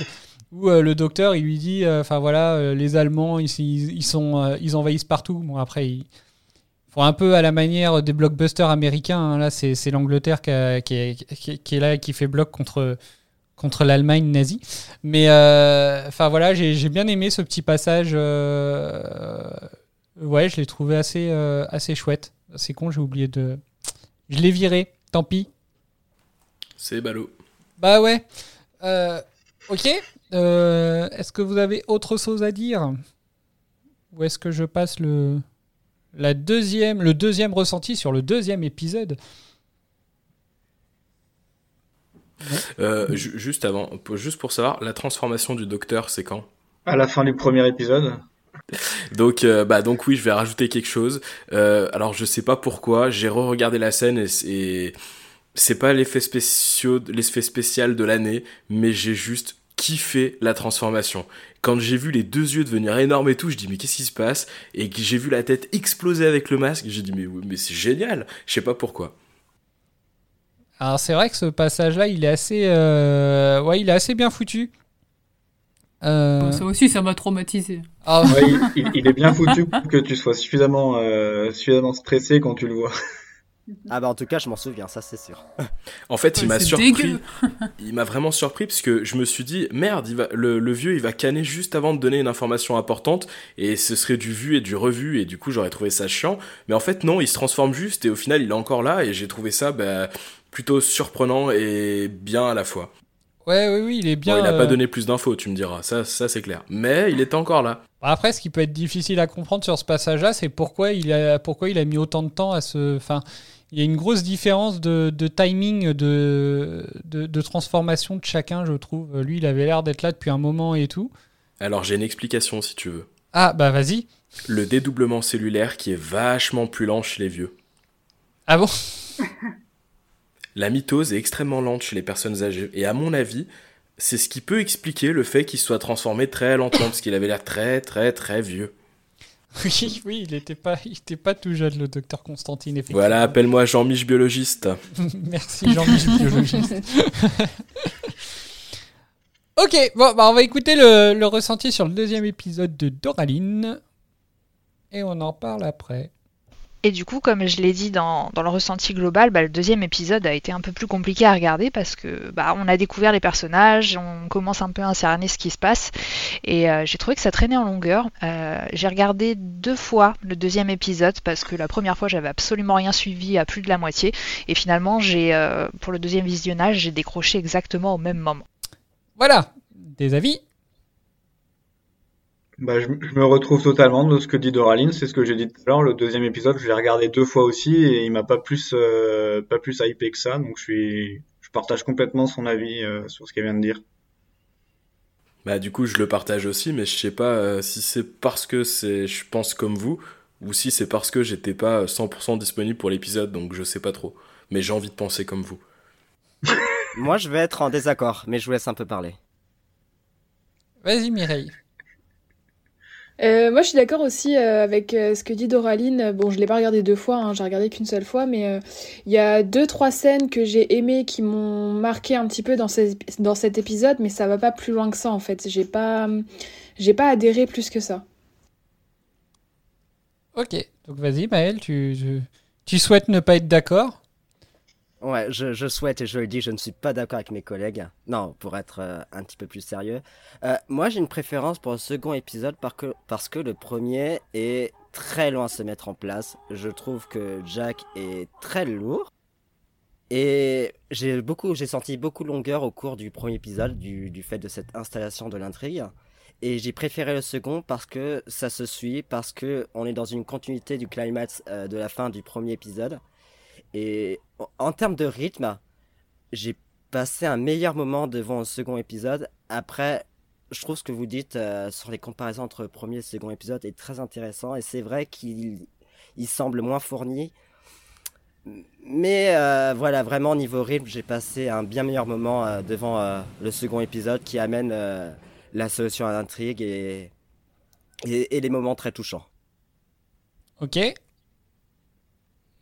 où euh, le docteur il lui dit euh, enfin voilà euh, les Allemands ils, ils, sont ils envahissent partout bon après ils un peu à la manière des blockbusters américains hein. là c'est l'Angleterre qui, qui, est là qui fait bloc contre contre l'Allemagne nazie mais enfin voilà j'ai bien aimé ce petit passage ouais je l'ai trouvé assez assez chouette. C'est con j'ai oublié de je l'ai viré tant pis. C'est ballot. Bah ouais. Ok. Euh, est-ce que vous avez autre chose à dire? Ou est-ce que je passe le, la deuxième, le deuxième ressenti sur le deuxième épisode? Euh, Juste avant, juste pour savoir, la transformation du docteur, c'est quand? À la fin du premier épisode. Donc, euh, bah, donc oui, je vais rajouter quelque chose. Euh, alors, je sais pas pourquoi, j'ai re-regardé la scène et, c'est pas l'effet spécial, l'effet spécial de l'année, mais j'ai juste kiffé la transformation. Quand j'ai vu les deux yeux devenir énormes et tout, je dis mais qu'est-ce qui se passe? Et que j'ai vu la tête exploser avec le masque, j'ai dit mais, mais c'est génial. Je sais pas pourquoi. Alors c'est vrai que ce passage-là, il est assez, euh... ouais, il est assez bien foutu. Euh... Ça aussi, ça m'a traumatisé. Ah. Ouais, il, il, est bien foutu pour que tu sois suffisamment, euh, suffisamment stressé quand tu le vois. Ah bah en tout cas, je m'en souviens, ça c'est sûr. En fait, il m'a surpris. il m'a vraiment surpris parce que je me suis dit merde, il va, le, le, vieux il va canner juste avant de donner une information importante et ce serait du vu et du revu et du coup j'aurais trouvé ça chiant. Mais en fait non, il se transforme juste et au final il est encore là et j'ai trouvé ça bah, plutôt surprenant et bien à la fois. Ouais, oui, oui, il est bien. Bon, il n'a euh... pas donné plus d'infos, tu me diras, ça, ça c'est clair. Mais il était encore là. Après, ce qui peut être difficile à comprendre sur ce passage-là, c'est pourquoi il a, pourquoi il a mis autant de temps à se, enfin il y a une grosse différence de, de timing de, de, de, transformation de chacun, je trouve. Lui, il avait l'air d'être là depuis un moment et tout. Alors, j'ai une explication si tu veux. Ah, bah vas-y. Le dédoublement cellulaire qui est vachement plus lent chez les vieux. Ah bon? La mitose est extrêmement lente chez les personnes âgées. Et à mon avis, c'est ce qui peut expliquer le fait qu'il soit transformé très lentement, parce qu'il avait l'air très, très, très vieux. Oui, oui, il n'était pas, il était pas tout jeune, le docteur Constantine. Voilà, appelle-moi Jean-Mich Biologiste. Merci, Jean-Mich Biologiste. ok, bon, bah on va écouter le, le, ressenti sur le deuxième épisode de Doraline. Et on en parle après. Et du coup, comme je l'ai dit dans, dans, le ressenti global, bah, le deuxième épisode a été un peu plus compliqué à regarder parce que bah, on a découvert les personnages, on commence un peu à cerner ce qui se passe, et euh, j'ai trouvé que ça traînait en longueur. Euh, j'ai regardé deux fois le deuxième épisode parce que la première fois j'avais absolument rien suivi à plus de la moitié, et finalement j'ai euh, pour le deuxième visionnage j'ai décroché exactement au même moment. Voilà, des avis bah, je, je, me retrouve totalement de ce que dit Doraline, c'est ce que j'ai dit tout à l'heure. Le deuxième épisode, je l'ai regardé deux fois aussi et il m'a pas plus euh, pas plus hypé que ça, donc je suis je partage complètement son avis euh, sur ce qu'elle vient de dire. Bah du coup, je le partage aussi, mais je sais pas euh, si c'est parce que c'est je pense comme vous ou si c'est parce que j'étais pas 100% disponible pour l'épisode, donc je sais pas trop. Mais j'ai envie de penser comme vous. Moi, je vais être en désaccord, mais je vous laisse un peu parler. Vas-y Mireille. Euh, moi, je suis d'accord aussi euh, avec euh, ce que dit Doraline. Bon, je l'ai pas regardé deux fois, hein, j'ai regardé qu'une seule fois, mais il y a deux, trois scènes que j'ai aimées qui m'ont marqué un petit peu dans, dans cet épisode, mais ça va pas plus loin que ça en fait. J'ai pas, j'ai pas adhéré plus que ça. Ok, donc vas-y, Maëlle, tu, tu souhaites ne pas être d'accord? Ouais, je, je, souhaite et je le dis, je ne suis pas d'accord avec mes collègues. Non, pour être euh, un petit peu plus sérieux. Euh, moi, j'ai une préférence pour le second épisode parce que, parce que le premier est très loin de se mettre en place. Je trouve que Jack est très lourd. Et j'ai beaucoup, j'ai senti beaucoup de longueur au cours du premier épisode du, du fait de cette installation de l'intrigue. Et j'ai préféré le second parce que ça se suit, parce que on est dans une continuité du climax euh, de la fin du premier épisode. Et en termes de rythme, j'ai passé un meilleur moment devant le second épisode. Après, je trouve ce que vous dites euh, sur les comparaisons entre premier et second épisode est très intéressant. Et c'est vrai qu'il il semble moins fourni. Mais euh, voilà, vraiment niveau rythme, j'ai passé un bien meilleur moment euh, devant le second épisode qui amène la solution à l'intrigue et, et, et les moments très touchants. Ok.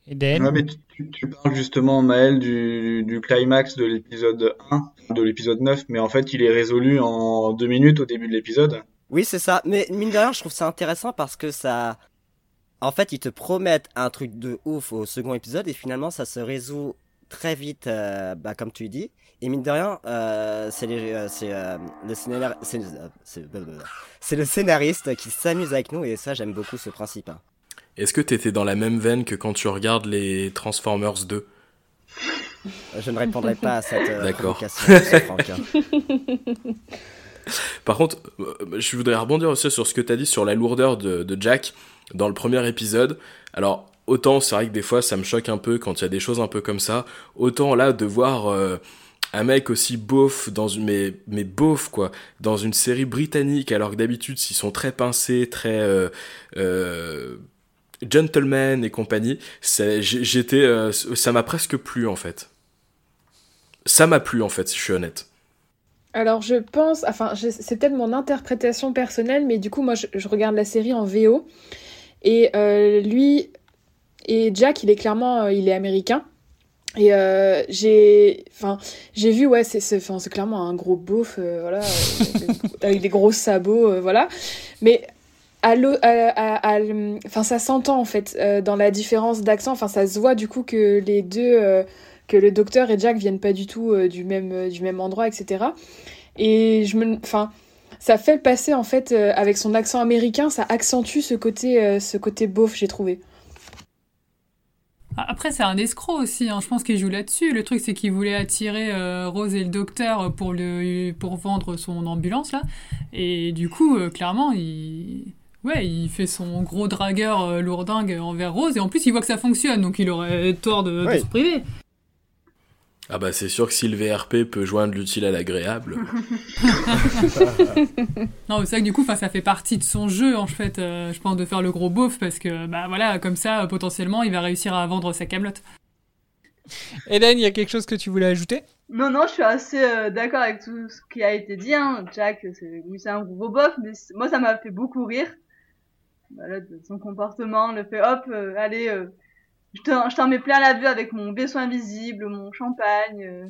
Eden Ouais, mais tu, tu parles justement, Maël, du, du climax de l'épisode 1, de l'épisode 9, mais en fait, il est résolu en deux minutes au début de l'épisode. Oui, c'est ça. Mais mine de rien, je trouve ça intéressant parce que ça. En fait, ils te promettent un truc de ouf au second épisode et finalement, ça se résout très vite, euh, bah, comme tu dis. Et mine de rien, euh, euh, euh, le scénar- euh, c'est le scénariste qui s'amuse avec nous et ça, j'aime beaucoup ce principe. hein. Est-ce que t'étais dans la même veine que quand tu regardes les Transformers 2 Je ne répondrai pas à cette euh, D'accord. hein. Par contre, euh, je voudrais rebondir aussi sur ce que t'as dit sur la lourdeur de, de Jack dans le premier épisode. Alors, autant c'est vrai que des fois ça me choque un peu quand il y a des choses un peu comme ça, autant là de voir euh, un mec aussi beauf dans une mais mais beauf quoi dans une série britannique alors que d'habitude ils sont très pincés, très euh, euh, gentleman et compagnie, j'étais euh, ça m'a presque plu en fait. Ça m'a plu en fait, si je suis honnête. Alors je pense, enfin c'est peut-être mon interprétation personnelle, mais du coup moi je, je regarde la série en VO et euh, lui et Jack il est clairement euh, il est américain et euh, j'ai enfin j'ai vu ouais c'est clairement un gros beauf voilà avec des gros sabots voilà mais enfin ça s'entend en fait euh, dans la différence d'accent enfin ça se voit du coup que les deux euh, que le docteur et Jack viennent pas du tout euh, du même du même endroit etc et je me enfin ça fait passer en fait avec son accent américain ça accentue ce côté ce côté beauf j'ai trouvé Après, c'est un escroc aussi, hein. je pense qu'il joue là-dessus. Le truc, c'est qu'il voulait attirer Rose et le docteur pour, le, pour vendre son ambulance, là. Et du coup, clairement, il... Ouais, il fait son gros dragueur euh, lourdingue envers Rose, et en plus, il voit que ça fonctionne, donc il aurait tort de, se priver. Ah bah c'est sûr que si le VRP peut joindre l'utile à l'agréable. Non, mais c'est vrai que du coup, ça fait partie de son jeu, en fait, euh, je pense, de faire le gros beauf, parce que, bah voilà, comme ça, euh, potentiellement, il va réussir à vendre sa camelote. Eden, il y a quelque chose que tu voulais ajouter? Non, non, je suis assez euh, d'accord avec tout ce qui a été dit. Hein. Jack, c'est oui, c'est un gros bof, mais c- moi, ça m'a fait beaucoup rire. Voilà, de son comportement, le fait, hop, euh, allez, euh, je t'en mets plein la vue avec mon vaisseau invisible, mon champagne. euh,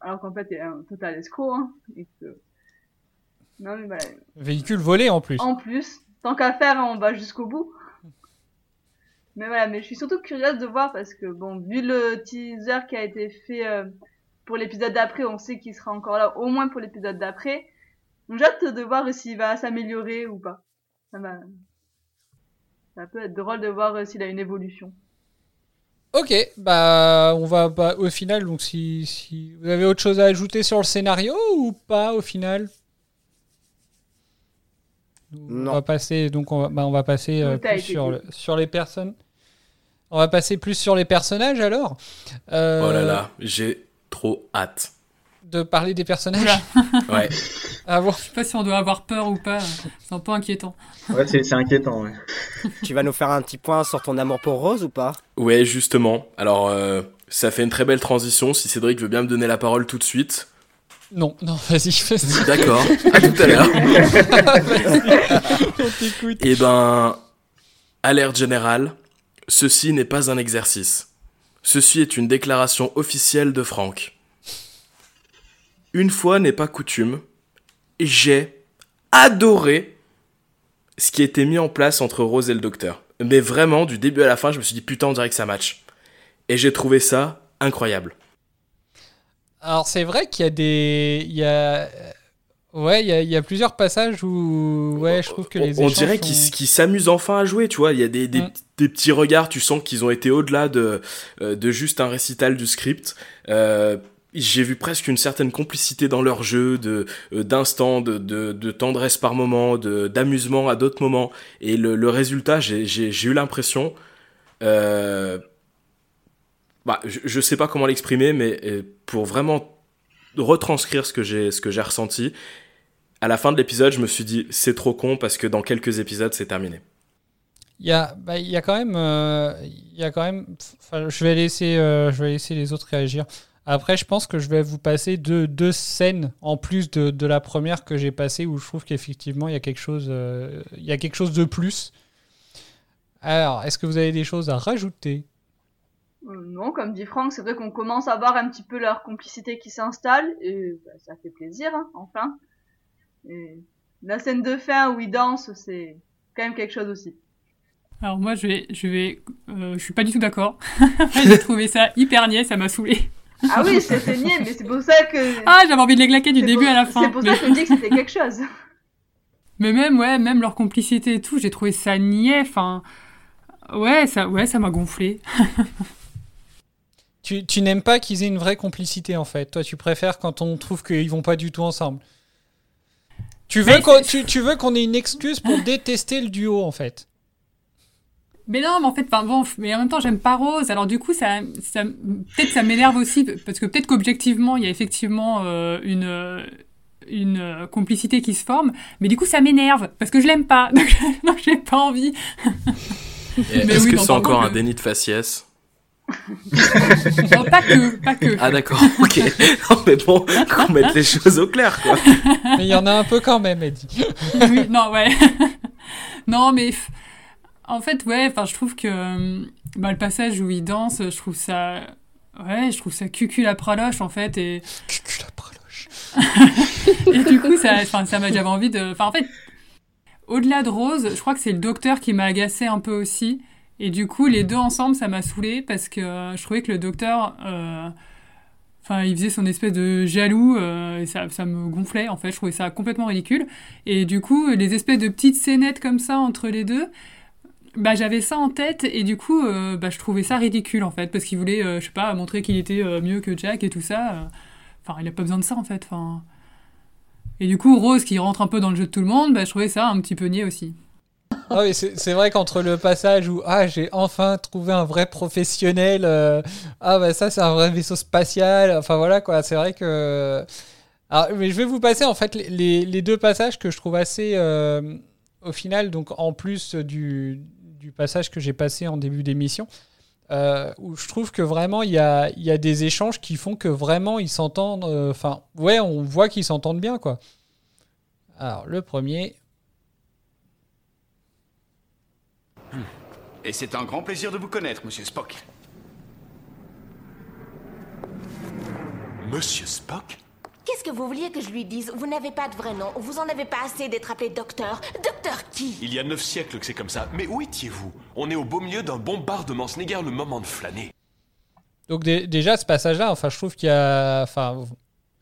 alors qu'en fait, il est un total escroc. Hein, et que... Non, mais voilà. Véhicule volé en plus. En plus, tant qu'à faire, on va jusqu'au bout. Mais voilà, mais je suis surtout curieuse de voir parce que, bon, vu le teaser qui a été fait euh, pour l'épisode d'après, on sait qu'il sera encore là, au moins pour l'épisode d'après. Donc j'ai hâte de voir s'il va s'améliorer ou pas. Ça, va... ça peut être drôle de voir euh, s'il a une évolution. Ok, bah on va bah, au final, donc si, si vous avez autre chose à ajouter sur le scénario ou pas au final? On Non. va passer donc on va, bah, on va passer euh, plus sur, le- sur les personnes. On va passer plus sur les personnages alors. Euh, Oh là là, j'ai trop hâte. De parler des personnages. Ouais. Ah bon. Je sais pas si on doit avoir peur ou pas, c'est un peu inquiétant. Ouais, c'est c'est inquiétant. Ouais. tu vas nous faire un petit point sur ton amour pour Rose ou pas? Ouais, justement. Alors, euh, ça fait une très belle transition. Si Cédric veut bien me donner la parole tout de suite. Non, non, vas-y, vas-y. D'accord. À tout à l'heure. On t'écoute. Eh ben, alerte générale. Ceci n'est pas un exercice. Ceci est une déclaration officielle de Franck. Une fois n'est pas coutume, j'ai adoré ce qui a été mis en place entre Rose et le docteur. Mais vraiment, du début à la fin, je me suis dit putain, on dirait que ça match. Et j'ai trouvé ça incroyable. Alors c'est vrai qu'il y a des, il y a, ouais, il y a, il y a plusieurs passages où, ouais, je trouve que les On dirait sont- qu'ils s'amusent enfin à jouer, tu vois. Il y a des, des, Mm. des petits regards, tu sens qu'ils ont été au-delà de, euh, de juste un récital du script. Euh, j'ai vu presque une certaine complicité dans leur jeu, de euh, d'instant, de, de, tendresse par moment, de d'amusement à d'autres moments. Et le, résultat, j'ai eu l'impression, euh, bah, je, je sais pas comment l'exprimer, mais euh, pour vraiment retranscrire ce que j'ai ce que j'ai ressenti, à la fin de l'épisode, je me suis dit c'est trop con parce que dans quelques épisodes, c'est terminé. Il y a, bah, il y a quand même, il y a quand même. je vais laisser, je vais laisser les autres réagir. Après, je pense que je vais vous passer deux, deux scènes en plus de, de la première que j'ai passée où je trouve qu'effectivement il y a quelque chose, euh, il y a quelque chose de plus. Alors, est-ce que vous avez des choses à rajouter? Euh, non, comme dit Franck, c'est vrai qu'on commence à voir un petit peu leur complicité qui s'installe et bah, ça fait plaisir, hein, enfin. Et la scène de fin où ils dansent, c'est quand même quelque chose aussi. Alors moi, je vais, je vais, euh, je suis pas du tout d'accord. J'ai trouvé ça hyper niais, ça m'a saoulé. Ah oui, c'était niais, mais c'est pour ça que. Ah, j'avais envie de les claquer du c'est début pour- à la fin. C'est pour ça que je dis que c'était quelque chose. Mais même, ouais, même leur complicité et tout, j'ai trouvé ça niais. Enfin, ouais, ça, ouais, ça m'a gonflé. Tu, tu n'aimes pas qu'ils aient une vraie complicité en fait. Toi, tu préfères quand on trouve qu'ils vont pas du tout ensemble. Tu veux qu'on c'est- tu, tu veux qu'on ait une excuse pour détester le duo en fait. Mais non, mais en fait, enfin bon, mais en même temps, j'aime pas Rose. Alors du coup, ça, ça peut-être ça m'énerve aussi parce que peut-être qu'objectivement, il y a effectivement euh, une euh, une euh, complicité qui se forme, mais du coup, ça m'énerve parce que je l'aime pas. Donc, donc j'ai pas envie. Est-ce oui, que c'est encore un déni de faciès Non, pas que, pas que. Ah d'accord, ok. Non, mais bon, qu'on mette les choses au clair, quoi. Mais il y en a un peu quand même, Eddie. oui, non, ouais. non, mais en fait, ouais, enfin, je trouve que euh, bah, le passage où il danse, je trouve ça. Ouais, je trouve ça cucul la praloche, en fait, et. Cucul la praloche. et du coup, ça, ça m'a j'avais envie de. Enfin, en fait, au-delà de Rose, je crois que c'est le docteur qui m'a agacé un peu aussi. Et du coup, les deux ensemble, ça m'a saoulé parce que euh, je trouvais que le docteur. euh, Enfin, il faisait son espèce de jaloux euh, et ça, ça me gonflait en fait. Je trouvais ça complètement ridicule. Et du coup, les espèces de petites scénettes comme ça entre les deux, bah j'avais ça en tête et du coup, euh, bah je trouvais ça ridicule en fait parce qu'il voulait, euh, je sais pas, montrer qu'il était euh, mieux que Jack et tout ça. Enfin, il a pas besoin de ça en fait. Enfin. Et du coup, Rose qui rentre un peu dans le jeu de tout le monde, bah je trouvais ça un petit peu niais aussi. Ah oui, c'est vrai qu'entre le passage où ah j'ai enfin trouvé un vrai professionnel, euh, ah bah ça c'est un vrai vaisseau spatial, enfin voilà quoi, c'est vrai que. Alors, mais je vais vous passer en fait les- les, deux passages que je trouve assez au final, donc en plus du, du passage que j'ai passé en début d'émission, euh, où je trouve que vraiment il y a, il y a des échanges qui font que vraiment ils s'entendent, euh, enfin ouais on voit qu'ils s'entendent bien quoi. Alors le premier, Et c'est un grand plaisir de vous connaître, monsieur Spock. Monsieur Spock? Qu'est-ce que vous vouliez que je lui dise? Vous n'avez pas de vrai nom. Vous en avez pas assez d'être appelé docteur. Docteur qui? Il y a neuf siècles que c'est comme ça. Mais où étiez-vous? On est au beau milieu d'un bombardement. Ce n'est guère le moment de flâner. Donc dé- déjà ce passage-là, enfin je trouve qu'il y a, enfin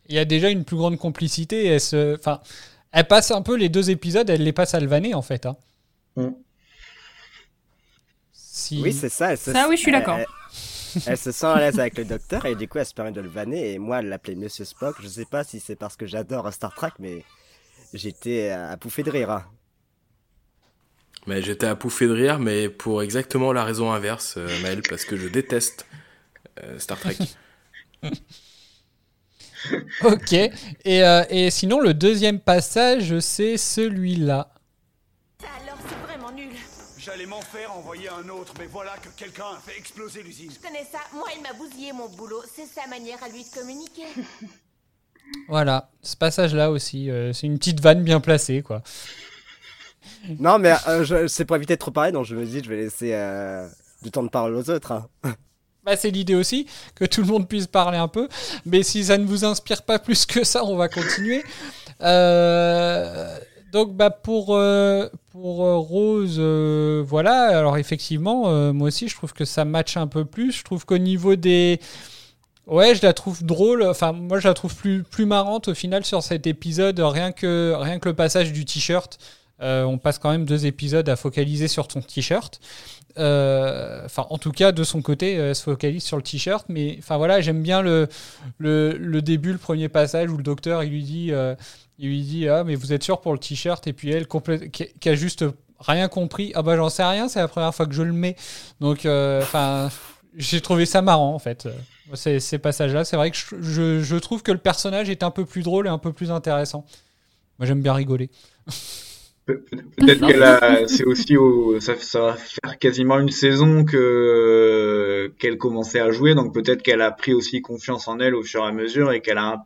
il y a déjà une plus grande complicité. Elle se, enfin elle passe un peu les deux épisodes, elle les passe à le vanner en fait. hein. Mm. Si... Oui, c'est ça. Se, Ça, oui, je suis d'accord. Elle, se sent à l'aise avec le docteur et du coup, elle se permet de le vanner. Et moi, elle l'appelait Monsieur Spock. Je sais pas si c'est parce que j'adore Star Trek, mais j'étais à pouffer de rire. hein. Mais j'étais à pouffer de rire, mais pour exactement la raison inverse, euh, Maël, parce que je déteste euh, Star Trek. Ok. Et, euh, et sinon le deuxième passage, c'est celui-là. J'allais m'en faire envoyer un autre, mais voilà que quelqu'un a fait exploser l'usine. Je connais ça. Moi, il m'a bousillé mon boulot. C'est sa manière à lui de communiquer. Voilà, ce passage-là aussi, euh, c'est une petite vanne bien placée quoi. Non, mais euh, c'est pour éviter de trop parler, donc je me dis, je vais laisser euh, du temps de parole aux autres. hein. Bah, c'est l'idée aussi, que tout le monde puisse parler un peu. Mais si ça ne vous inspire pas plus que ça, on va continuer. Euh, donc, bah, pour, euh, euh, Rose, euh, voilà. Alors, effectivement, moi aussi, je trouve que ça match un peu plus. Je trouve qu'au niveau des, Ouais, je la trouve drôle. Enfin, moi, je la trouve plus, plus marrante au final sur cet épisode, rien que, le passage du t-shirt. On passe quand même deux épisodes à focaliser sur ton t-shirt. Enfin, en tout cas, de son côté, elle se focalise sur le t-shirt. Mais enfin voilà, j'aime bien le, début, le premier passage où le docteur il lui dit, il lui dit ah mais vous êtes sûr pour le t-shirt? Et puis elle qui, a juste rien compris. Ah bah j'en sais rien, c'est la première fois que je le mets. Donc enfin j'ai trouvé ça marrant en fait. Ces, ces passages-là, c'est vrai que je, je, trouve que le personnage est un peu plus drôle et un peu plus intéressant. Moi, j'aime bien rigoler. Peut-être a, c'est aussi au, ça, ça, va faire quasiment une saison que qu'elle commençait à jouer, donc peut-être qu'elle a pris aussi confiance en elle au fur et à mesure et qu'elle a un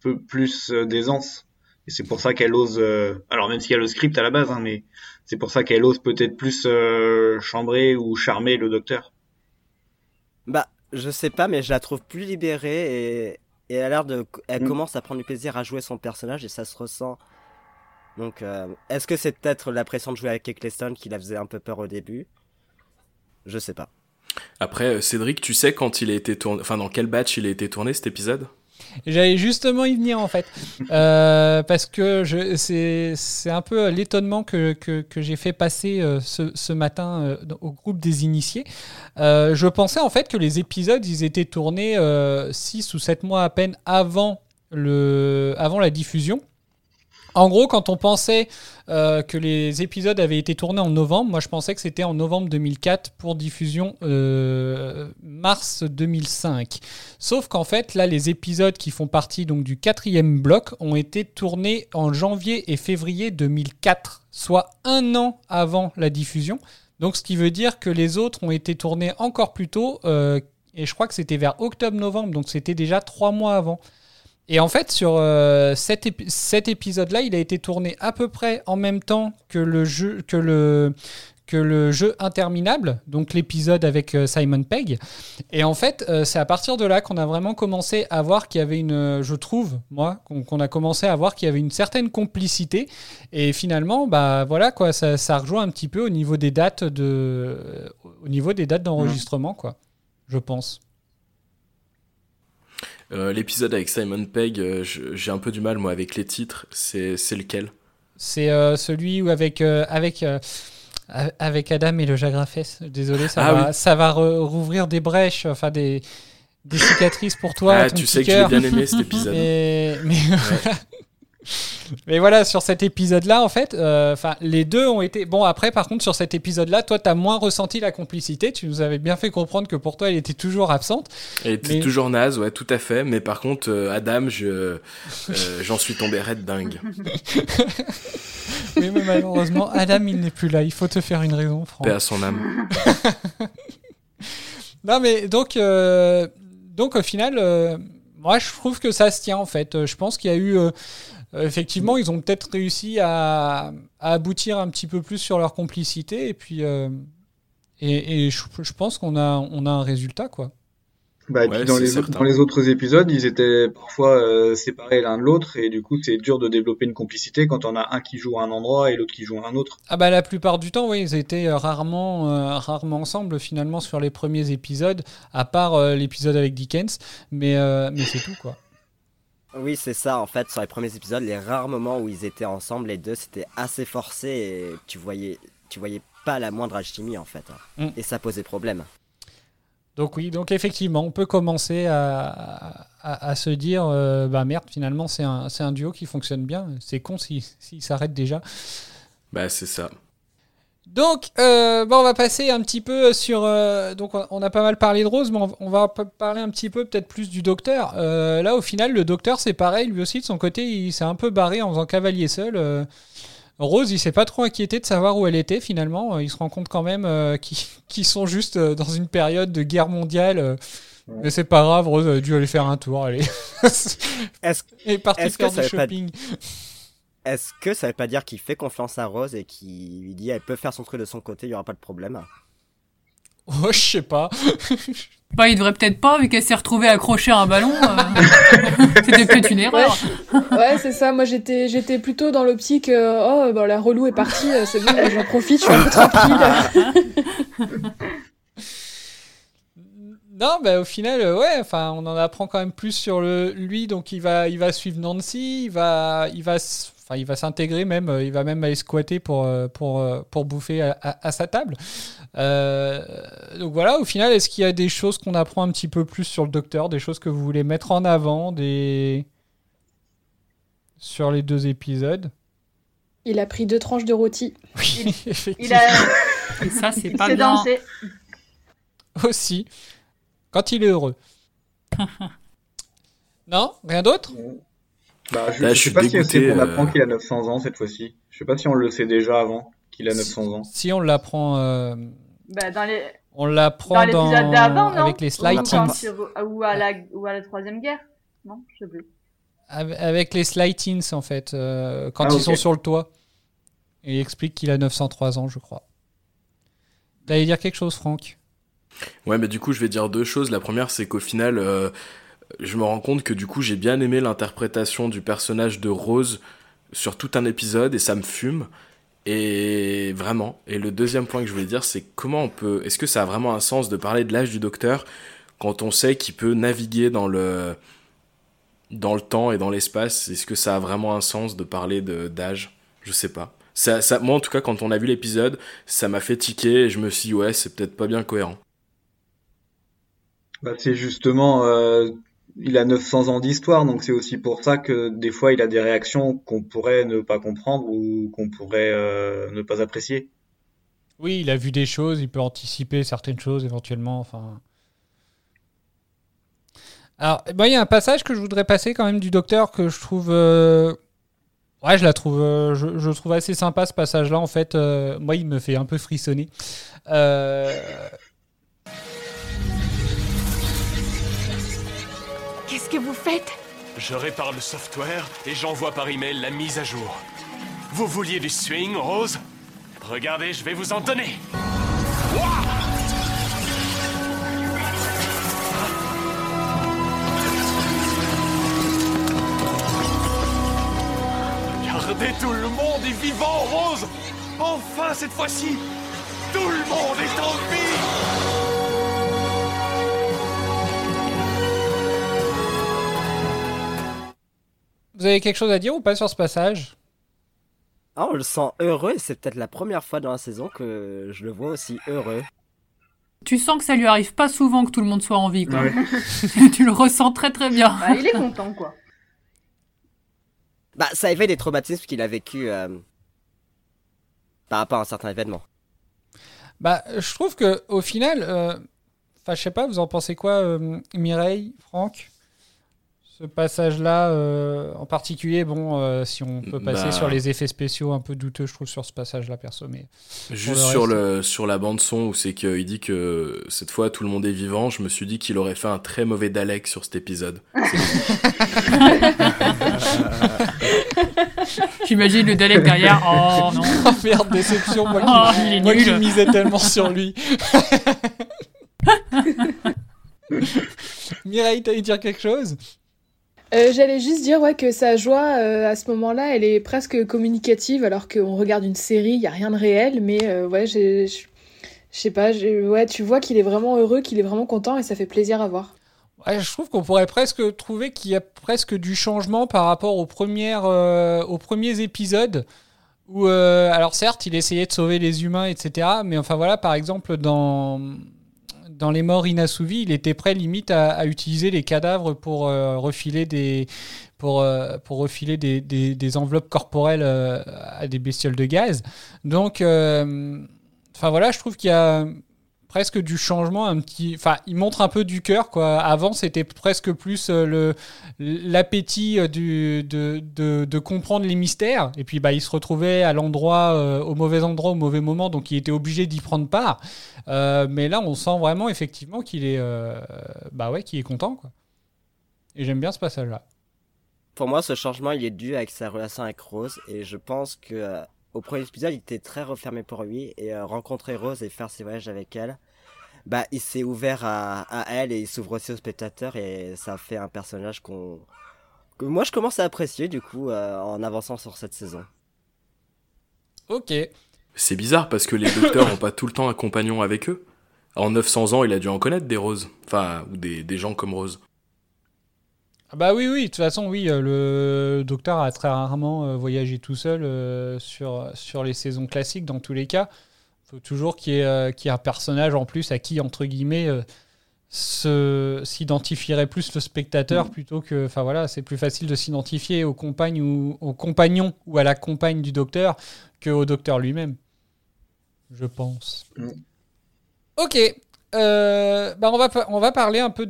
peu plus d'aisance. Et c'est pour ça qu'elle ose, euh, alors même s'il y a le script à la base, hein, mais c'est pour ça qu'elle ose peut-être plus euh, chambrer ou charmer le docteur. Bah, je sais pas, mais je la trouve plus libérée et, et elle a l'air de, elle mm. commence à prendre du plaisir à jouer son personnage et ça se ressent. Donc, euh, est-ce que c'est peut-être la pression de jouer avec Eccleston qui la faisait un peu peur au début? Je sais pas. Après, Cédric, tu sais quand il a été tourné, enfin dans quel batch il a été tourné cet épisode? J'allais justement y venir en fait, euh, parce que c'est un peu l'étonnement que, que, j'ai fait passer euh, ce, ce, matin euh, au groupe des initiés. Je pensais en fait que les épisodes ils étaient tournés 6 ou 7 mois à peine avant, le, avant la diffusion. En gros, quand on pensait euh, que les épisodes avaient été tournés en novembre, moi je pensais que c'était en novembre 2004 pour diffusion euh, mars 2005. Sauf qu'en fait, là, les épisodes qui font partie donc du quatrième bloc ont été tournés en janvier et février 2004, soit un an avant la diffusion. Donc, ce qui veut dire que les autres ont été tournés encore plus tôt, euh, et je crois que c'était vers octobre-novembre, donc c'était déjà trois mois avant. Et en fait, sur euh, cet, épisode-là, il a été tourné à peu près en même temps que le jeu, que le, que le jeu interminable, donc l'épisode avec euh, Simon Pegg. Et en fait, euh, c'est à partir de là qu'on a vraiment commencé à voir qu'il y avait une, je trouve, moi, qu'on a commencé à voir qu'il y avait une certaine complicité. Et finalement, bah voilà quoi, ça, ça, rejoint un petit peu au niveau des dates de, au niveau des dates d'enregistrement, quoi. Je pense. Euh, l'épisode avec Simon Pegg, euh, j'ai un peu du mal, moi, avec les titres. C'est lequel? C'est euh, celui où avec, avec, avec Adam et le Jagrafès. Désolé, ça ah va, ça va rouvrir des brèches, enfin des, des cicatrices pour toi. Ah, tu sais que j'ai bien aimé cet épisode. Mais, Mais voilà, sur cet épisode-là, en fait, euh, les deux ont été. Bon, après, par contre, sur cet épisode-là, toi, tu as moins ressenti la complicité. Tu nous avais bien fait comprendre que pour toi, elle était toujours absente. Elle était toujours naze, ouais, tout à fait. Mais par contre, euh, Adam, je, euh, j'en suis tombé raide dingue. oui, mais malheureusement, Adam, il n'est plus là. Il faut te faire une raison, Franck. Paix à son âme. non, mais donc, donc au final moi, je trouve que ça se tient en fait. Je pense qu'il y a eu euh, effectivement, ils ont peut-être réussi à, aboutir un petit peu plus sur leur complicité. Et puis, euh, et, je, pense qu'on a, on a un résultat, quoi. Bah, dans, les, dans, les, autres épisodes, ils étaient parfois euh, séparés l'un de l'autre et du coup c'est dur de développer une complicité quand on a un qui joue à un endroit et l'autre qui joue à un autre. Ah bah la plupart du temps, oui, ils étaient rarement, rarement ensemble finalement sur les premiers épisodes, à part l'épisode avec Dickens, mais, mais c'est tout quoi. Oui, c'est ça. En fait, sur les premiers épisodes, les rares moments où ils étaient ensemble, les deux, c'était assez forcé et tu voyais, tu voyais pas la moindre alchimie en fait. Hein. Mm. Et ça posait problème. Donc oui, donc effectivement, on peut commencer à, à, se dire, euh, bah merde, finalement, c'est un, un, duo qui fonctionne bien. C'est con s'il s'arrête déjà. Bah c'est ça. Donc, euh, bon, on va passer un petit peu sur. Euh, donc, on a pas mal parlé de Rose, mais on, va parler un petit peu peut-être plus du docteur. Euh, là, au final, le docteur, c'est pareil, lui aussi, de son côté, il s'est un peu barré en faisant cavalier seul. Rose, il s'est pas trop inquiété de savoir où elle était finalement. Il se rend compte quand même qu'ils sont juste dans une période de guerre mondiale. Mais c'est pas grave, Rose a dû aller faire un tour. Allez. Est-ce est faire du shopping. Est-ce que ça veut pas dire qu'il fait confiance à Rose et qu'il lui dit elle peut faire son truc de son côté, il y aura pas de problème? Oh, je sais pas. bah, il devrait peut-être pas, vu qu'elle s'est retrouvée accrochée à un ballon. Euh. C'était peut-être une erreur. Ouais, c'est ça. Moi, j'étais, j'étais plutôt dans l'optique, euh, oh, bah, la relou est partie, euh, c'est bon, j'en profite, je suis un peu tranquille. Non, bah, au final, ouais, enfin, on en apprend quand même plus sur le, lui, donc il va, il va suivre Nancy, il va, il va, s- enfin, il va s'intégrer même, euh, il va même aller squatter pour, euh, pour, euh, pour bouffer à, à- à sa table. Euh, donc voilà, au final, est-ce qu'il y a des choses qu'on apprend un petit peu plus sur le docteur, des choses que vous voulez mettre en avant, des sur les deux épisodes? Il a pris deux tranches de rôti. Oui, Il effectivement. a. Et ça, c'est il pas bien. dansé. Aussi, quand il est heureux. non, rien d'autre? Bah, je, Là, je je sais suis pas si dégoûté, c'est qu'on euh. apprend qu'il a 900 ans cette fois-ci. Je sais pas si on le sait déjà avant qu'il a 900 ans. Si on l'apprend, euh, Bah, dans les. on l'apprend Dans dans, l'épisode d'avant, non? avec les re- Ou à la, ou à la troisième guerre? Non, je sais plus. Avec les slightings en fait, euh, quand Ah, ils sont sur le toit. Et il explique qu'il a 903 ans, je crois. T'allais dire quelque chose, Franck? Ouais, mais du coup, je vais dire deux choses. La première, c'est qu'au final, euh, je me rends compte que du coup, j'ai bien aimé l'interprétation du personnage de Rose sur tout un épisode et ça me fume. Et vraiment. Et le deuxième point que je voulais dire, c'est comment on peut. Est-ce que ça a vraiment un sens de parler de l'âge du docteur quand on sait qu'il peut naviguer dans le dans le temps et dans l'espace? Est-ce que ça a vraiment un sens de parler de d'âge? Je sais pas. Ça, ça, moi, en tout cas, quand on a vu l'épisode, ça m'a fait tiquer et je me suis dit, ouais, c'est peut-être pas bien cohérent. Bah, c'est justement, euh, il a 900 ans d'histoire, donc c'est aussi pour ça que des fois il a des réactions qu'on pourrait ne pas comprendre ou qu'on pourrait euh, ne pas apprécier. Oui, il a vu des choses, il peut anticiper certaines choses éventuellement. Enfin. Alors, il y a un passage que je voudrais passer quand même du docteur que je trouve. euh, Ouais, je la trouve, euh, je, trouve assez sympa ce passage-là. En fait, moi, il me fait un peu frissonner. Euh, vous faites. Je répare le software et j'envoie par email la mise à jour. Vous vouliez du swing, Rose? Regardez, je vais vous en donner. Regardez, tout le monde est vivant, Rose! Enfin, cette fois-ci Tout le monde est en vie Vous avez quelque chose à dire ou pas sur ce passage? Ah, on le sent heureux et c'est peut-être la première fois dans la saison que je le vois aussi heureux. Tu sens que ça lui arrive pas souvent que tout le monde soit en vie, quoi. Ouais. tu le ressens très très bien. Bah, il est content, quoi. Bah, ça éveille des traumatismes qu'il a vécu euh, par rapport à un certain événement. Bah, je trouve que au final, euh, enfin, je sais pas, vous en pensez quoi, euh, Mireille, Franck? Ce passage-là, euh, en particulier, bon, euh, si on peut passer Bah. sur les effets spéciaux un peu douteux, je trouve, sur ce passage-là, perso, mais Juste le sur, reste. le, sur la bande son où c'est qu'il dit que cette fois tout le monde est vivant, je me suis dit qu'il aurait fait un très mauvais Dalek sur cet épisode. J'imagine le Dalek derrière. Oh non. Oh merde, déception, moi qui, Oh, il est moi qui misais tellement sur lui. Mireille, t'allais dire quelque chose? Euh, J'allais juste dire ouais, que sa joie, euh, à ce moment-là, elle est presque communicative, alors qu'on regarde une série, il n'y a rien de réel, mais euh, ouais, je sais pas, ouais, tu vois qu'il est vraiment heureux, qu'il est vraiment content, et ça fait plaisir à voir. Je trouve qu'on pourrait presque trouver qu'il y a presque du changement par rapport aux, premières, aux premiers épisodes. Où, alors certes, il essayait de sauver les humains, etc. Mais enfin voilà, par exemple, dans, dans Les Morts Inassouvis, il était prêt limite à, utiliser les cadavres pour euh, refiler des, pour, euh, pour refiler des, des- enveloppes corporelles euh, à des bestioles de gaz. Donc, enfin voilà, je trouve qu'il y a presque du changement un petit enfin il montre un peu du cœur quoi. Avant c'était presque plus euh, le l'appétit euh, de, de, comprendre les mystères. Et puis bah il se retrouvait à l'endroit euh, au mauvais endroit au mauvais moment donc il était obligé d'y prendre part. Mais là on sent vraiment effectivement qu'il est bah ouais qu'il est content quoi. Et j'aime bien ce passage là Pour moi, ce changement, il est dû avec sa relation avec Rose, et je pense que au premier épisode, il était très refermé pour lui, et euh, rencontrer Rose et faire ses voyages avec elle, bah, il s'est ouvert à, à elle et il s'ouvre aussi aux spectateurs, et ça fait un personnage qu'on, que moi je commence à apprécier du coup euh, en avançant sur cette saison. ok C'est bizarre parce que les docteurs ont pas tout le temps un compagnon avec eux. En 900 ans, il a dû en connaître des Roses. Enfin, ou des, des gens comme Rose. Ah bah oui, oui, de toute façon, oui, euh, le docteur a très rarement euh, voyagé tout seul euh, sur, sur les saisons classiques, dans tous les cas. Il faut toujours qu'il y, ait, qu'il y ait un personnage en plus à qui, entre guillemets, s'identifierait plus le spectateur plutôt que. Enfin voilà, c'est plus facile de s'identifier aux compagnes ou aux compagnons ou à la compagne du docteur que au docteur lui-même. Je pense. Mm. Ok. Euh, bah on va on parler un peu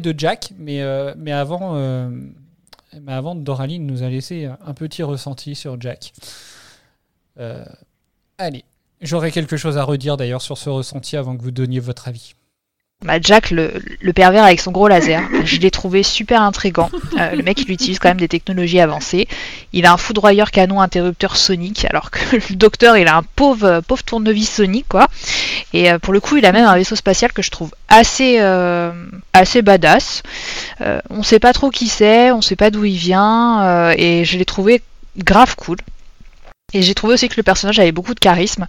de Jack mais euh, avant euh, mais avant Doraline nous a laissé un petit ressenti sur Jack. Allez, j'aurais quelque chose à redire d'ailleurs sur ce ressenti avant que vous donniez votre avis. Bah, Jack, le, le pervers avec son gros laser, je l'ai trouvé super intrigant. Euh, le mec, il utilise quand même des technologies avancées. Il a un foudroyeur canon interrupteur sonique, alors que le docteur, il a un pauvre, pauvre tournevis sonique, quoi. Et euh, pour le coup, il a même un vaisseau spatial que je trouve assez, euh, assez badass. Euh, on sait pas trop qui c'est, on sait pas d'où il vient, et je l'ai trouvé grave cool. Et j'ai trouvé aussi que le personnage avait beaucoup de charisme.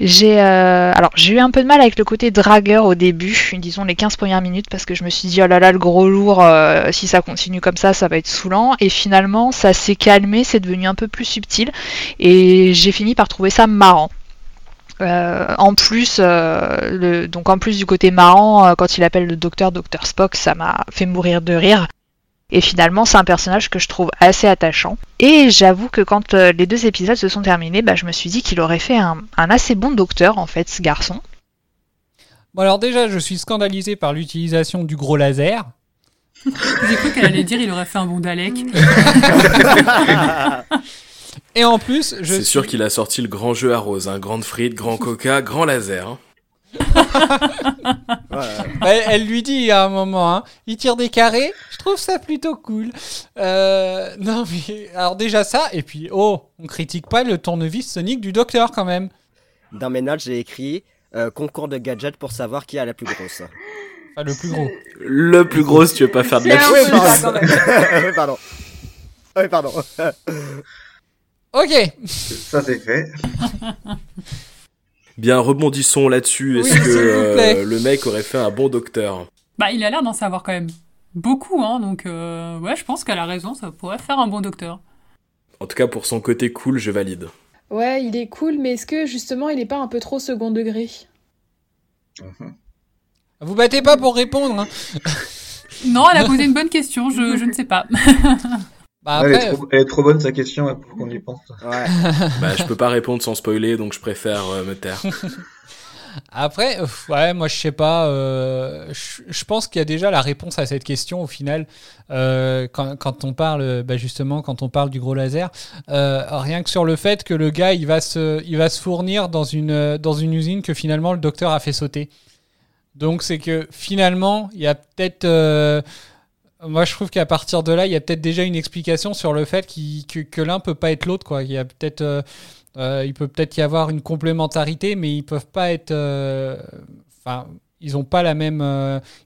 J'ai euh, alors j'ai eu un peu de mal avec le côté dragueur au début, disons les 15 premières minutes, parce que je me suis dit oh là là le gros lourd, euh, si ça continue comme ça, ça va être saoulant. Et finalement ça s'est calmé, c'est devenu un peu plus subtil, et j'ai fini par trouver ça marrant. Euh, en plus, euh, le, donc en plus du côté marrant, euh, quand il appelle le docteur Docteur Spock, ça m'a fait mourir de rire. Et finalement, c'est un personnage que je trouve assez attachant. Et j'avoue que quand euh, les deux épisodes se sont terminés, bah, je me suis dit qu'il aurait fait un, un assez bon docteur, en fait, ce garçon. Bon alors déjà, je suis scandalisé par l'utilisation du gros laser. J'ai cru qu'elle allait dire il aurait fait un bon Dalek. Et en plus, je C'est sûr qu'il a sorti le grand jeu à Rose. Hein. Grande frite, grand coca, grand laser. hein. Elle, elle lui dit à un moment, hein, il tire des carrés, je trouve ça plutôt cool. Euh, non mais alors déjà ça, et puis oh, on critique pas le tournevis sonique du docteur quand même. Dans mes notes, j'ai écrit euh, concours de gadgets pour savoir qui a la plus grosse. Enfin, le plus gros. Le plus gros si tu veux pas faire de la Oui, pardon. oui, pardon. Oui, pardon. Ok. Ça c'est fait. Bien, rebondissons là-dessus. Est-ce Oui, que euh, le mec aurait fait un bon docteur? Bah, il a l'air d'en savoir quand même beaucoup, hein, donc euh, ouais, je pense qu'elle a raison, ça pourrait faire un bon docteur. En tout cas, pour son côté cool, je valide. Ouais, il est cool, mais est-ce que justement il est pas un peu trop second degré? Vous battez pas pour répondre. hein. Non, elle a posé une bonne question, je, je ne sais pas. Bah elle, est après, trop, elle est trop bonne sa question ouais, pour qu'on y pense. bah, je peux pas répondre sans spoiler, donc je préfère euh, me taire. Après, ouais, moi je sais pas. euh, je je pense qu'il y a déjà la réponse à cette question au final. euh, quand, quand on parle, bah, justement, quand on parle du gros laser, euh, rien que sur le fait que le gars il va se, il va se fournir dans une, dans une usine que finalement le docteur a fait sauter. Donc c'est que finalement, il y a peut-être. Moi, je trouve qu'à partir de là, il y a peut-être déjà une explication sur le fait que, que l'un peut pas être l'autre. Quoi. Il peut-être, euh, euh, il peut peut-être y avoir une complémentarité, mais ils peuvent pas être. euh, Enfin, ils ont pas la même,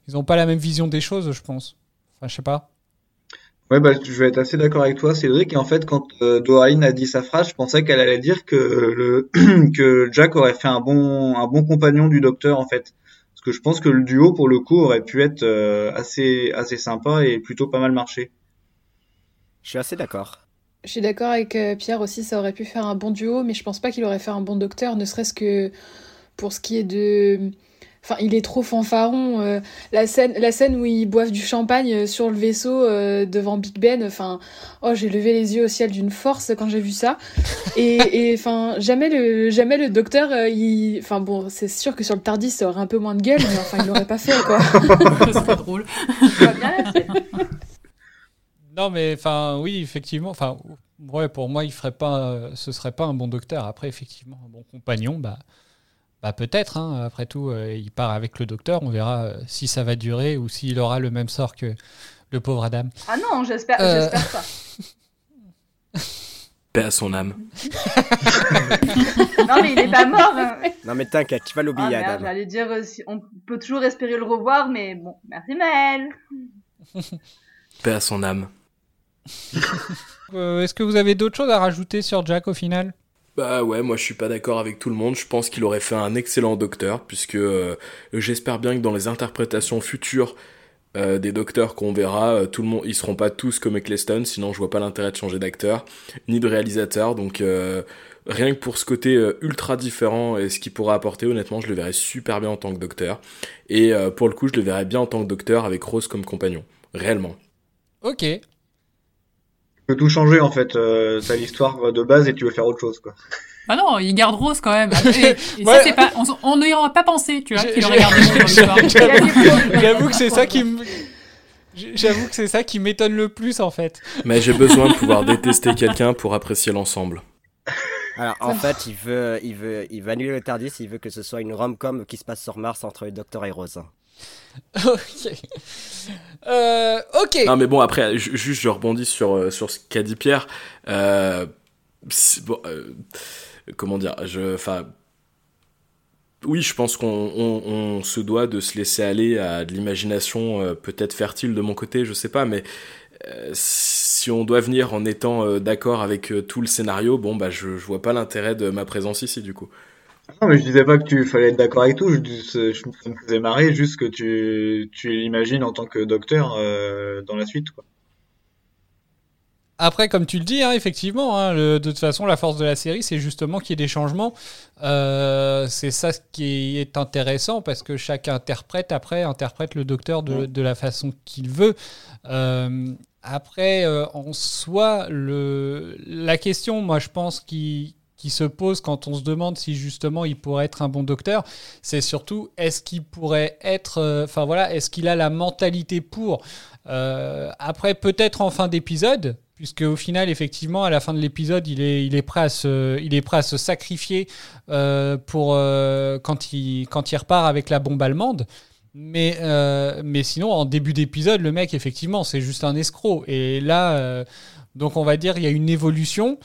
ils ont pas la même vision des choses, je pense. Enfin, je sais pas. Ouais, bah, je vais être assez d'accord avec toi, Cédric. Et en fait, quand euh, Doraine a dit sa phrase, je pensais qu'elle allait dire que le que Jack aurait fait un bon un bon compagnon du docteur, en fait. Parce que je pense que le duo, pour le coup, aurait pu être euh, assez assez sympa et plutôt pas mal marché. Je suis assez d'accord. Je suis d'accord avec euh, Pierre aussi, ça aurait pu faire un bon duo, mais je pense pas qu'il aurait fait un bon docteur, ne serait-ce que pour ce qui est de. Enfin, il est trop fanfaron. euh, la scène, la scène où ils boivent du champagne euh, sur le vaisseau euh, devant Big Ben. Enfin, oh, j'ai levé les yeux au ciel d'une force quand j'ai vu ça. Et, et enfin, jamais le, jamais le docteur, euh, il. Enfin bon, c'est sûr que sur le Tardis, ça aurait un peu moins de gueule, mais enfin, il l'aurait pas fait quoi. Ce serait drôle. Non, mais enfin, oui, effectivement. Enfin, ouais, pour moi, il ferait pas, euh, ce serait pas un bon docteur. Après, effectivement, un bon compagnon, bah, bah peut-être. hein. Après tout, euh, il part avec le docteur. On verra euh, si ça va durer ou s'il aura le même sort que le pauvre Adam. Ah non, j'espère Euh. j'espère pas. Paix à son âme. Non, mais il est pas mort. hein. Non mais t'inquiète, tu vas Ah l'oublier, merde, Adam. j'allais dire, euh, si- on peut toujours espérer le revoir, mais bon, merci Maël. Paix à son âme. Euh, Est-ce que vous avez d'autres choses à rajouter sur Jack au final? Bah ouais, moi je suis pas d'accord avec tout le monde. Je pense qu'il aurait fait un excellent docteur, puisque euh, j'espère bien que dans les interprétations futures euh, des docteurs qu'on verra, euh, tout le monde, ils seront pas tous comme Eccleston, sinon je vois pas l'intérêt de changer d'acteur, ni de réalisateur. Donc rien que pour ce côté ultra différent et ce qu'il pourra apporter, honnêtement, je le verrais super bien en tant que docteur. Et pour le coup, je le verrais bien en tant que docteur avec Rose comme compagnon, réellement. Ok. Tu peux tout changer en fait. Euh, T'as l'histoire de base et tu veux faire autre chose quoi. Ah non, il garde Rose quand même. Et, et Ouais. ça, c'est pas, on, n'y aurait pas pensé, tu vois, J'ai- qu'il aurait j'ai- gardé Rose dans l'histoire. J'avoue j'avoue que c'est ça qui me... J'avoue que c'est ça qui m'étonne le plus en fait. Mais j'ai besoin de pouvoir détester quelqu'un pour apprécier l'ensemble. Alors en fait, il veut, il veut, il veut annuler le Tardis. Il veut que ce soit une rom-com qui se passe sur Mars entre le Docteur et Rose. ok. Euh, ok. Non mais bon après ju- juste je rebondis sur euh, sur ce qu'a dit Pierre. Euh, comment dire je oui je pense qu'on on, on se doit de se laisser aller à de l'imagination peut-être fertile de mon côté je sais pas mais si on doit venir en étant d'accord avec tout le scénario bon bah je vois pas l'intérêt de ma présence ici du coup. Non, mais je disais pas que tu fallait être d'accord avec tout. Je, me faisait marrer juste que tu, tu l'imagines en tant que docteur euh, dans la suite. Quoi. Après, comme tu le dis, hein, effectivement, hein, le- de toute façon, la force de la série, c'est justement qu'il y ait des changements. Euh, c'est ça ce qui est intéressant parce que chaque interprète, après, interprète le docteur de, de la façon qu'il veut. Euh, après, euh, en soi, le, la question, moi, je pense, qui, qui se pose quand on se demande si justement il pourrait être un bon docteur, c'est surtout est-ce qu'il pourrait être, euh, enfin voilà, est-ce qu'il a la mentalité pour Euh, Après, peut-être en fin d'épisode, puisque au final, effectivement, à la fin de l'épisode, il est, il est prêt à se, il est prêt à se sacrifier euh, pour quand il, quand il repart avec la bombe allemande. Mais, mais sinon, en début d'épisode, le mec, effectivement, c'est juste un escroc. Et là, donc on va dire, il y a une évolution.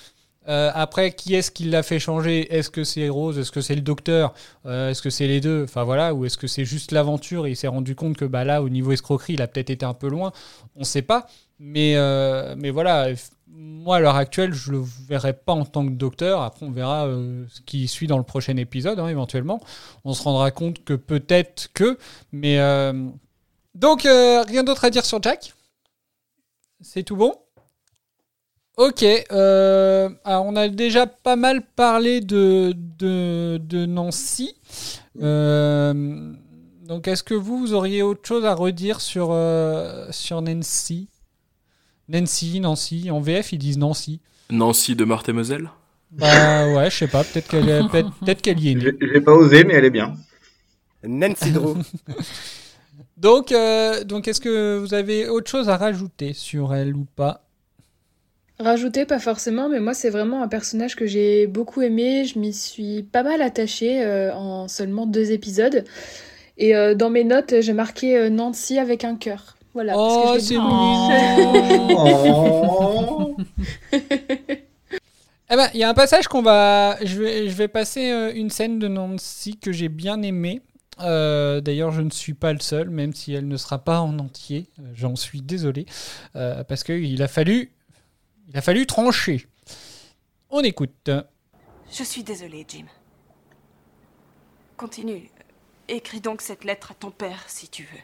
Euh, après, qui est-ce qui l'a fait changer? Est-ce que c'est Rose? Est-ce que c'est le docteur? Euh, Est-ce que c'est les deux? Enfin voilà, ou est-ce que c'est juste l'aventure? Il s'est rendu compte que bah là, au niveau escroquerie, il a peut-être été un peu loin. On ne sait pas. Mais, euh, mais voilà, moi à l'heure actuelle, je le verrai pas en tant que docteur. Après, on verra euh, ce qui suit dans le prochain épisode, hein, éventuellement. On se rendra compte que peut-être que. Mais euh, donc, euh, rien d'autre à dire sur Jack? C'est tout bon? Ok, euh, alors on a déjà pas mal parlé de, de, de Nancy. Euh, donc est-ce que vous, vous auriez autre chose à redire sur, euh, sur Nancy? Nancy, Nancy, en VF ils disent Nancy. Nancy de Meurthe et Moselle? Bah ouais, je sais pas, peut-être qu'elle peut-être peut-être qu'elle y est née. J'ai j'ai pas osé, mais elle est bien. Nancy Drew. Donc, euh, donc est-ce que vous avez autre chose à rajouter sur elle ou pas? Rajouter, pas forcément, mais moi, c'est vraiment un personnage que j'ai beaucoup aimé. Je m'y suis pas mal attachée euh, en seulement deux épisodes. Et euh, dans mes notes, j'ai marqué euh, Nancy avec un cœur. Voilà. Oh, c'est mignon. Eh ben, il y a un passage qu'on va. Je vais, je vais passer une scène de Nancy que j'ai bien aimée. Euh, D'ailleurs, je ne suis pas le seul, même si elle ne sera pas en entier. J'en suis désolé. Euh, parce qu'il a fallu. Il a fallu trancher. On écoute. Je suis désolée, Jim. Continue. Écris donc cette lettre à ton père, si tu veux.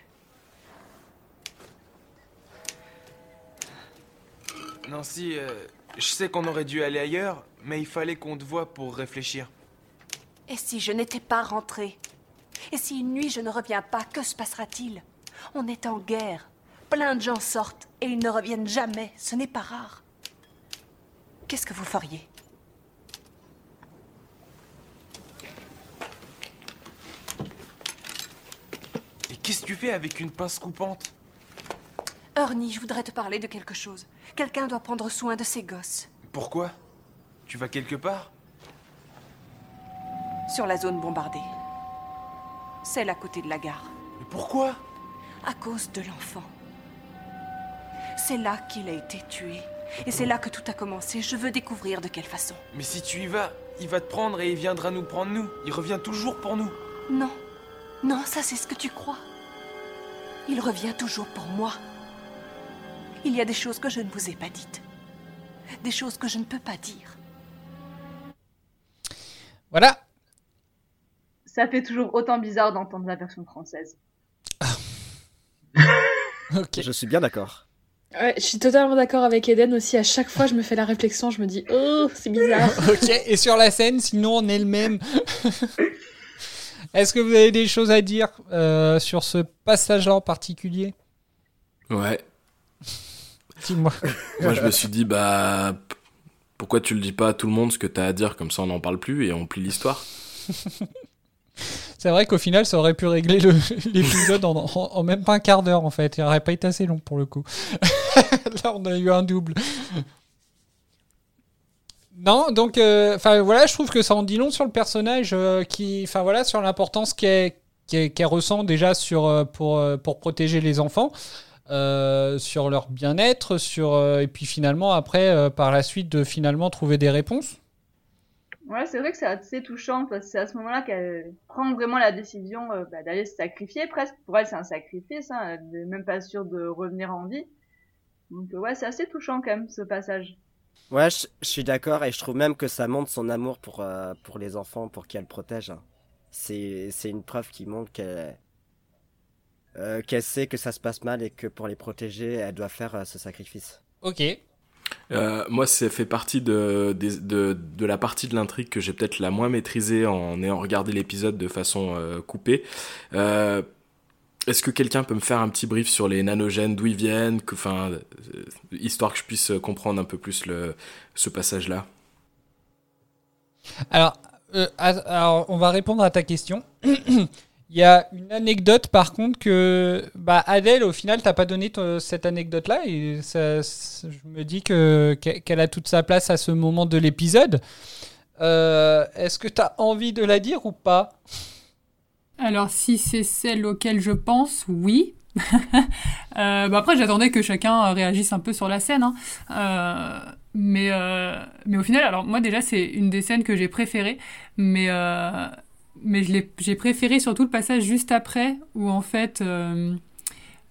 Nancy, euh, je sais qu'on aurait dû aller ailleurs, mais il fallait qu'on te voie pour réfléchir. Et si je n'étais pas rentrée? Et si une nuit je ne reviens pas, que se passera-t-il? On est en guerre. Plein de gens sortent et ils ne reviennent jamais. Ce n'est pas rare. Qu'est-ce que vous feriez Et qu'est-ce que tu fais avec une pince coupante Ernie, je voudrais te parler de quelque chose. Quelqu'un doit prendre soin de ses gosses. Pourquoi Tu vas quelque part Sur la zone bombardée. Celle à côté de la gare. Mais pourquoi À cause de l'enfant. C'est là qu'il a été tué. Et c'est là que tout a commencé. Je veux découvrir de quelle façon. Mais si tu y vas, il va te prendre et il viendra nous prendre nous. Il revient toujours pour nous. Non. Non, ça c'est ce que tu crois. Il revient toujours pour moi. Il y a des choses que je ne vous ai pas dites. Des choses que je ne peux pas dire. Voilà. Ça fait toujours autant bizarre d'entendre la version française. Je suis bien d'accord. Ouais, je suis totalement d'accord avec Eden aussi. À chaque fois, je me fais la réflexion, je me dis oh, c'est bizarre. ok, et sur la scène, sinon on est le même. Est-ce que vous avez des choses à dire euh, sur ce passage-là en particulier? Ouais. Dis-moi. Moi, je me suis dit, bah, pourquoi tu le dis pas à tout le monde ce que t'as à dire, comme ça on n'en parle plus et on plie l'histoire. C'est vrai qu'au final, ça aurait pu régler le- l'épisode en, même pas un quart d'heure, en fait. Il aurait pas été assez long pour le coup. Là, on a eu un double. Non, donc, euh, enfin voilà, je trouve que ça en dit long sur le personnage, euh, qui, enfin voilà, sur l'importance qu'elle ressent déjà sur euh, pour pour protéger les enfants, sur leur bien-être, sur et puis finalement après par la suite de finalement trouver des réponses. Ouais, c'est vrai que c'est assez touchant parce que c'est à ce moment-là qu'elle prend vraiment la décision euh, bah, d'aller se sacrifier presque. Pour elle, c'est un sacrifice, hein. elle n'est même pas sûre de revenir en vie. Donc euh, ouais, c'est assez touchant quand même ce passage. Ouais, je, je suis d'accord et je trouve même que ça montre son amour pour, euh, pour les enfants, pour qu'elle protège. hein. C'est, c'est une preuve qui montre qu'elle, euh, qu'elle sait que ça se passe mal et que pour les protéger, elle doit faire euh, ce sacrifice. Ok. Euh, moi, ça fait partie de, de, la partie de l'intrigue que j'ai peut-être la moins maîtrisée en ayant regardé l'épisode de façon euh, coupée. Euh, Est-ce que quelqu'un peut me faire un petit brief sur les nanogènes, d'où ils viennent, enfin, histoire que je puisse comprendre un peu plus le, ce passage-là? Alors, on va répondre à ta question. Il y a une anecdote par contre que bah, Adèle, au final, t'as pas donné te- cette anecdote-là et ça- je me dis que qu'elle a toute sa place à ce moment de l'épisode. Euh, Est-ce que tu as envie de la dire ou pas? Alors, si c'est celle auquel je pense, oui. Euh, bah après, j'attendais que chacun réagisse un peu sur la scène. hein. Euh, mais, mais au final, alors moi déjà, c'est une des scènes que j'ai préférées. Mais, mais j'ai préféré surtout le passage juste après, où en fait, euh,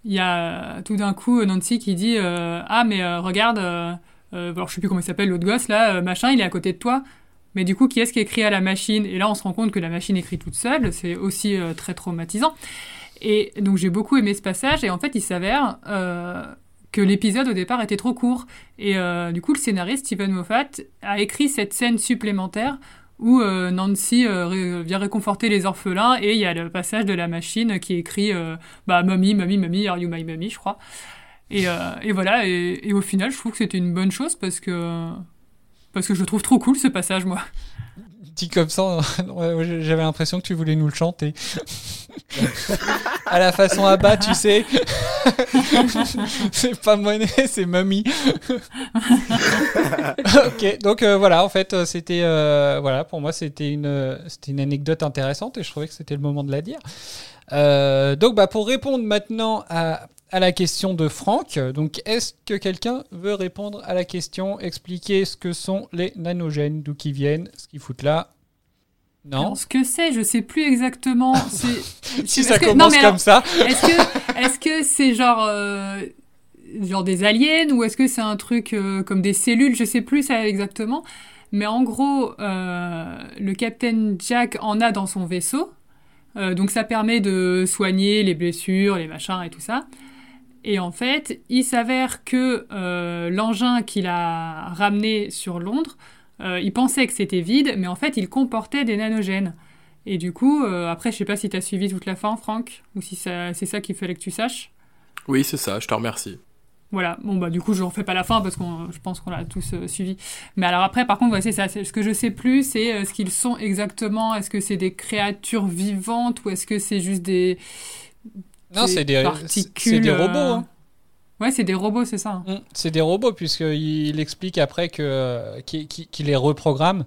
il y a tout d'un coup Nancy qui dit euh, Ah, mais euh, regarde, euh, euh, alors je sais plus comment il s'appelle, l'autre gosse là, euh, machin, il est à côté de toi. Mais du coup, qui est-ce qui écrit à la machine? Et là, on se rend compte que la machine écrit toute seule. C'est aussi euh, très traumatisant. Et donc, j'ai beaucoup aimé ce passage. Et en fait, il s'avère euh, que l'épisode au départ était trop court. Et euh, du coup, le scénariste Stephen Moffat a écrit cette scène supplémentaire où euh, Nancy euh, vient réconforter les orphelins. Et il y a le passage de la machine qui écrit euh, bah, Mommy, Mommy, Mommy, Are you my mommy je crois. Et, et voilà. Et, et au final, je trouve que c'était une bonne chose parce que. Parce que je le trouve trop cool ce passage, moi. Dit comme ça, ouais, j'avais l'impression que tu voulais nous le chanter. à la façon à bas, tu sais. c'est pas monnaie, c'est mamie. ok, donc euh, voilà, en fait, euh, c'était euh, voilà, pour moi, c'était une, c'était une anecdote intéressante et je trouvais que c'était le moment de la dire. Euh, donc, bah, pour répondre maintenant à, à la question de Franck, donc est-ce que quelqu'un veut répondre à la question, expliquer ce que sont les nanogènes, d'où qu'ils viennent, ce qu'ils foutent là? Non. Alors, ce que c'est, je sais plus exactement. c'est- Si est-ce ça que- commence comme ça. Est-ce que est-ce que c'est genre euh, genre des aliens ou est-ce que c'est un truc euh, comme des cellules Je sais plus ça exactement. Mais en gros, euh, le capitaine Jack en a dans son vaisseau. Donc ça permet de soigner les blessures, les machins et tout ça. Et en fait, il s'avère que euh, l'engin qu'il a ramené sur Londres, euh, il pensait que c'était vide, mais en fait, il comportait des nanogènes. Et du coup, euh, après, je sais pas si tu as suivi toute la fin, Franck, ou si c'est ça qu'il fallait que tu saches. Oui, c'est ça, je te remercie. Voilà, bon bah du coup je refais pas la fin parce que je pense qu'on l'a tous euh, suivi. Mais alors après par contre c'est ça, ce que je sais plus c'est euh, ce qu'ils sont exactement, est-ce que c'est des créatures vivantes ou est-ce que c'est juste des Non, c'est des- particules des robots, euh, hein. Ouais, c'est des robots, c'est ça. Mm, C'est des robots, puisqu'il explique après que qu'il les reprogramme.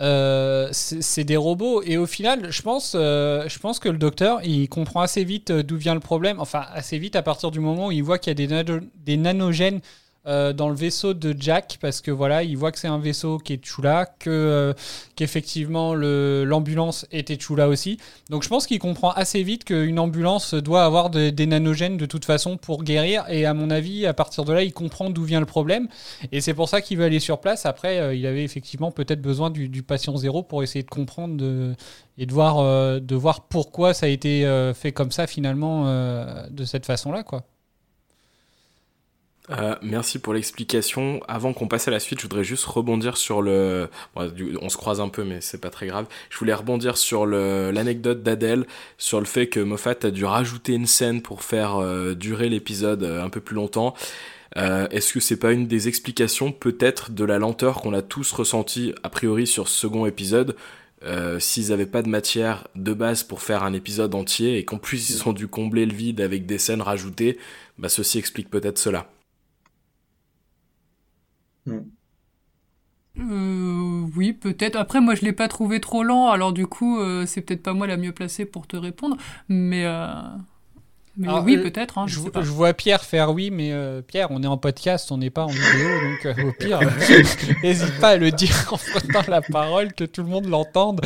Euh, c'est des robots. Et au final, je pense, euh, je pense que le docteur, il comprend assez vite euh, d'où vient le problème. Enfin, assez vite à partir du moment où il voit qu'il y a des, nano- des nanogènes euh, dans le vaisseau de Jack parce que voilà, il voit que c'est un vaisseau qui est Chula, que euh, qu'effectivement l'ambulance était Chula aussi. Donc je pense qu'il comprend assez vite qu'une ambulance doit avoir de- des nanogènes de toute façon pour guérir. Et à mon avis, à partir de là, il comprend d'où vient le problème. Et c'est pour ça qu'il veut aller sur place. Après, euh, il avait effectivement peut-être besoin du, du patient zéro pour essayer de comprendre de- et de voir, euh, de voir pourquoi ça a été euh, fait comme ça finalement euh, de cette façon-là, quoi. Euh, merci pour l'explication. Avant qu'on passe à la suite, je voudrais juste rebondir sur le. on se croise un peu, mais c'est pas très grave. Je voulais rebondir sur l'anecdote d'Adèle, sur le fait que Moffat a dû rajouter une scène pour faire euh, durer l'épisode euh, un peu plus longtemps. Est-ce que c'est pas une des explications, peut-être, de la lenteur qu'on a tous ressenti a priori sur ce second épisode S'ils n'avaient pas de matière de base pour faire un épisode entier et qu'en plus ils ont dû combler le vide avec des scènes rajoutées, bah ceci explique peut-être cela. Euh, oui, peut-être. Après, moi, je l'ai pas trouvé trop lent, alors du coup, euh, c'est peut-être pas moi la mieux placée pour te répondre. Mais, euh, mais Alors, oui, euh, peut-être. hein, je vois Pierre faire oui, mais euh, Pierre, on est en podcast, on n'est pas en vidéo, donc euh, au pire, n'hésite pas à le dire en frottant la parole, que tout le monde l'entende.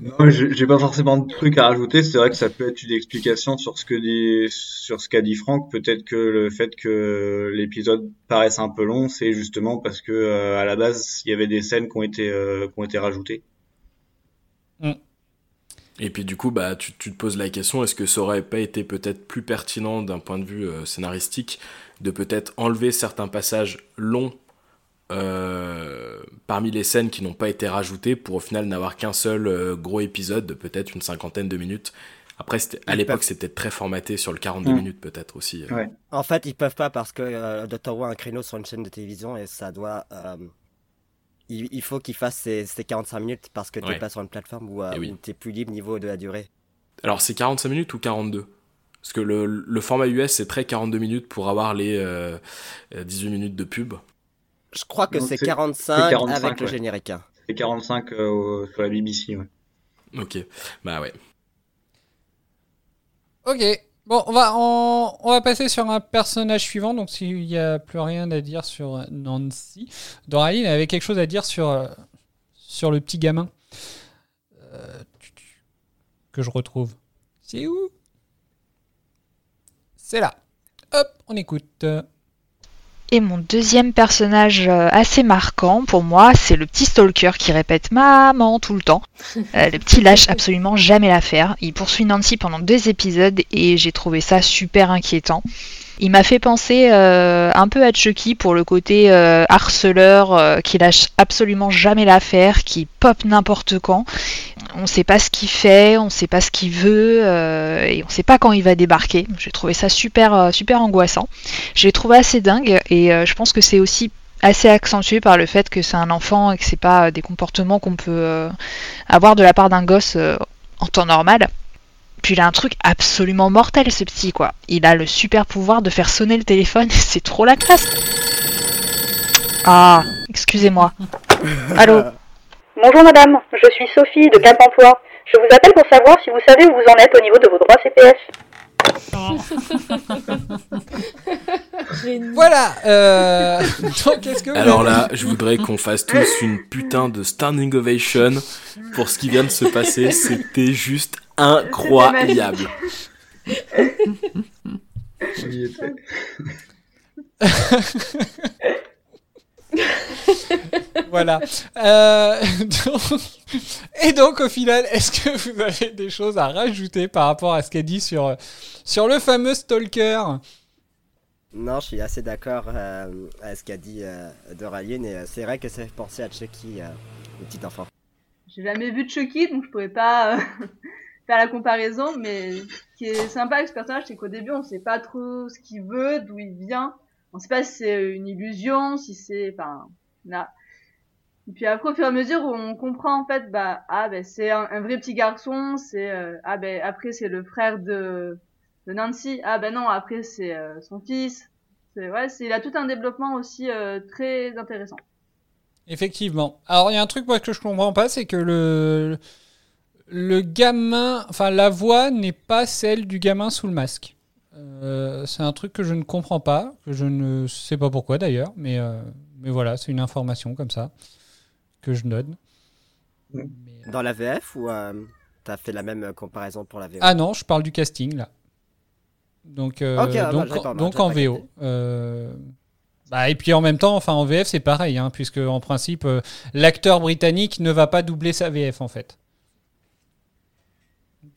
Non, j'ai pas forcément de trucs à rajouter. C'est vrai que ça peut être une explication sur ce que dit, sur ce qu'a dit Franck. Peut-être que le fait que l'épisode paraisse un peu long, c'est justement parce que euh, à la base, il y avait des scènes qui ont été, euh, qui ont été rajoutées. Et puis du coup, bah, tu, tu te poses la question, est-ce que ça aurait pas été peut-être plus pertinent d'un point de vue euh, scénaristique de peut-être enlever certains passages longs euh, parmi les scènes qui n'ont pas été rajoutées pour au final n'avoir qu'un seul euh, gros épisode de peut-être une cinquantaine de minutes? Après, à l'époque, c'était très formaté sur le 42 Mm. minutes peut-être aussi. En fait, ils peuvent pas parce que euh, Dr. Who a un créneau sur une chaîne de télévision et ça doit. Il, il faut qu'il fasse ces, ces 45 minutes parce que t'es Ouais. pas sur une plateforme où, euh, Eh oui. où t'es plus libre niveau de la durée. Alors, c'est 45 minutes ou 42 Parce que le, le format US, c'est très 42 minutes pour avoir les euh, euh, 18 minutes de pub. Je crois que c'est c'est- 45, c'est 45, avec le générique. hein. C'est 45 euh, au- sur la BBC, ouais. Ok, bah ouais. Ok, bon, on va, on, on va passer sur un personnage suivant, donc s'il n'y a plus rien à dire sur Nancy, Doraline avait quelque chose à dire sur, euh, sur le petit gamin Euh, que je retrouve. C'est où? C'est là. Hop, on écoute. Et mon deuxième personnage euh, assez marquant pour moi, c'est le petit stalker qui répète maman tout le temps. Euh, le petit lâche absolument jamais l'affaire. Il poursuit Nancy pendant deux épisodes et j'ai trouvé ça super inquiétant. Il m'a fait penser euh, un peu à Chucky pour le côté euh, harceleur qui lâche absolument jamais l'affaire, qui pop n'importe quand. On sait pas ce qu'il fait, on sait pas ce qu'il veut euh, et on sait pas quand il va débarquer. J'ai trouvé ça super euh, super angoissant. Je l'ai trouvé assez dingue et euh, je pense que c'est aussi assez accentué par le fait que c'est un enfant et que c'est pas des comportements qu'on peut avoir de la part d'un gosse en temps normal. Puis il a un truc absolument mortel ce petit quoi. Il a le super pouvoir de faire sonner le téléphone, c'est trop la classe. Ah, excusez-moi. Allô? Bonjour madame, je suis Sophie de Cap Emploi. Je vous appelle pour savoir si vous savez où vous en êtes au niveau de vos droits CPF. Voilà. euh, donc, est-ce que vous Alors avez- là, je voudrais qu'on fasse tous une putain de standing ovation pour ce qui vient de se passer. C'était juste incroyable. voilà. Euh, donc- Et donc, au final, est-ce que vous avez des choses à rajouter par rapport à ce qu'a dit sur, sur le fameux Stalker? Non, je suis assez d'accord euh, à ce qu'a dit euh, Doraline et euh, c'est vrai que ça fait penser à Chucky, euh, le petit enfant. J'ai jamais vu Chucky, donc je pourrais pas euh, faire la comparaison, mais ce qui est sympa avec ce personnage, c'est qu'au début, on sait pas trop ce qu'il veut, d'où il vient. On sait pas si c'est une illusion, si c'est, enfin, là. Et puis après, au fur et à mesure on comprend, en fait, bah, ah, ben, c'est un, vrai petit garçon, c'est, euh, ah, ben, après, c'est le frère de, de Nancy. Ah, ben non, après, c'est euh, son fils. C'est, ouais, c'est, il a tout un développement aussi euh, très intéressant. Effectivement. Alors, il y a un truc moi que je comprends pas, c'est que le le gamin, enfin la voix n'est pas celle du gamin sous le masque. Euh, c'est un truc que je ne comprends pas, que je ne sais pas pourquoi d'ailleurs, mais, euh, mais voilà, c'est une information comme ça que je donne. Dans la VF ou euh, t'as fait la même comparaison pour la VO Ah non, je parle du casting là. Donc, euh, ah, donc, bah, pas- donc en VO. Euh, bah, et puis en même temps, enfin en VF c'est pareil, hein, puisque en principe euh, l'acteur britannique ne va pas doubler sa VF en fait.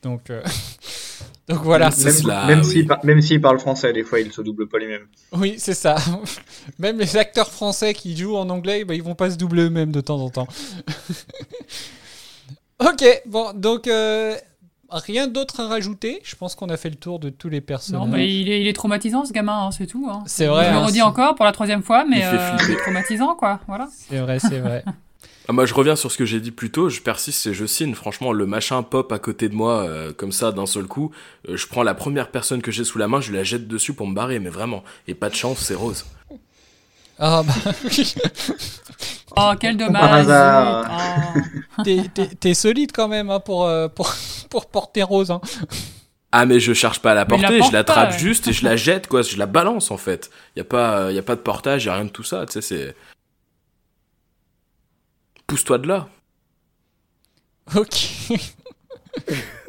Donc, euh, donc voilà. Même, même s'il par- même s'il parle français, des fois, il se double pas lui-même. Oui, c'est ça. Même les acteurs français qui jouent en anglais, bah, ils vont pas se doubler eux-mêmes de temps en temps. ok, bon, donc euh, rien d'autre à rajouter. Je pense qu'on a fait le tour de tous les personnages. Non, mais il est, il est traumatisant ce gamin, hein, c'est tout. hein. C'est vrai, Je le hein, redis c'est- encore pour la troisième fois, mais Il euh, il est traumatisant, quoi. Voilà. C'est vrai, c'est vrai. Ah, moi, je reviens sur ce que j'ai dit plus tôt. Je persiste et je signe. Franchement, le machin pop à côté de moi, euh, comme ça, d'un seul coup. Euh, je prends la première personne que j'ai sous la main, je la jette dessus pour me barrer, mais vraiment. Et pas de chance, c'est Rose. Ah bah oui. Oh, quel dommage. Oh. T'es- solide quand même hein, pour, euh, pour, pour porter Rose. hein. Ah, mais je cherche pas à la porter, porte je l'attrape ouais. juste et je la jette, quoi. Je la balance, en fait. Y a pas, y a pas de portage, y a rien de tout ça, tu sais, c'est. Pousse-toi de là. Ok.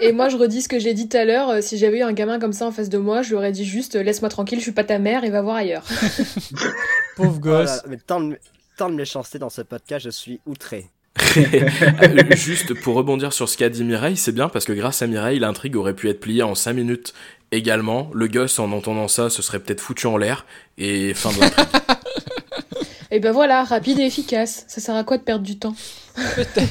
Et moi, je redis ce que j'ai dit tout à l'heure. euh, Si j'avais eu un gamin comme ça en face de moi, je lui aurais dit juste euh, laisse-moi tranquille, je suis pas ta mère et va voir ailleurs. Pauvre Oh gosse. mais tant de, tant de méchanceté dans ce podcast, je suis outré. Juste pour rebondir sur ce qu'a dit Mireille, c'est bien parce que grâce à Mireille, l'intrigue aurait pu être pliée en 5 minutes également. Le gosse, en entendant ça, se serait peut-être foutu en l'air et fin de l'intrigue. Et ben voilà, rapide et efficace. Ça sert à quoi de perdre du temps?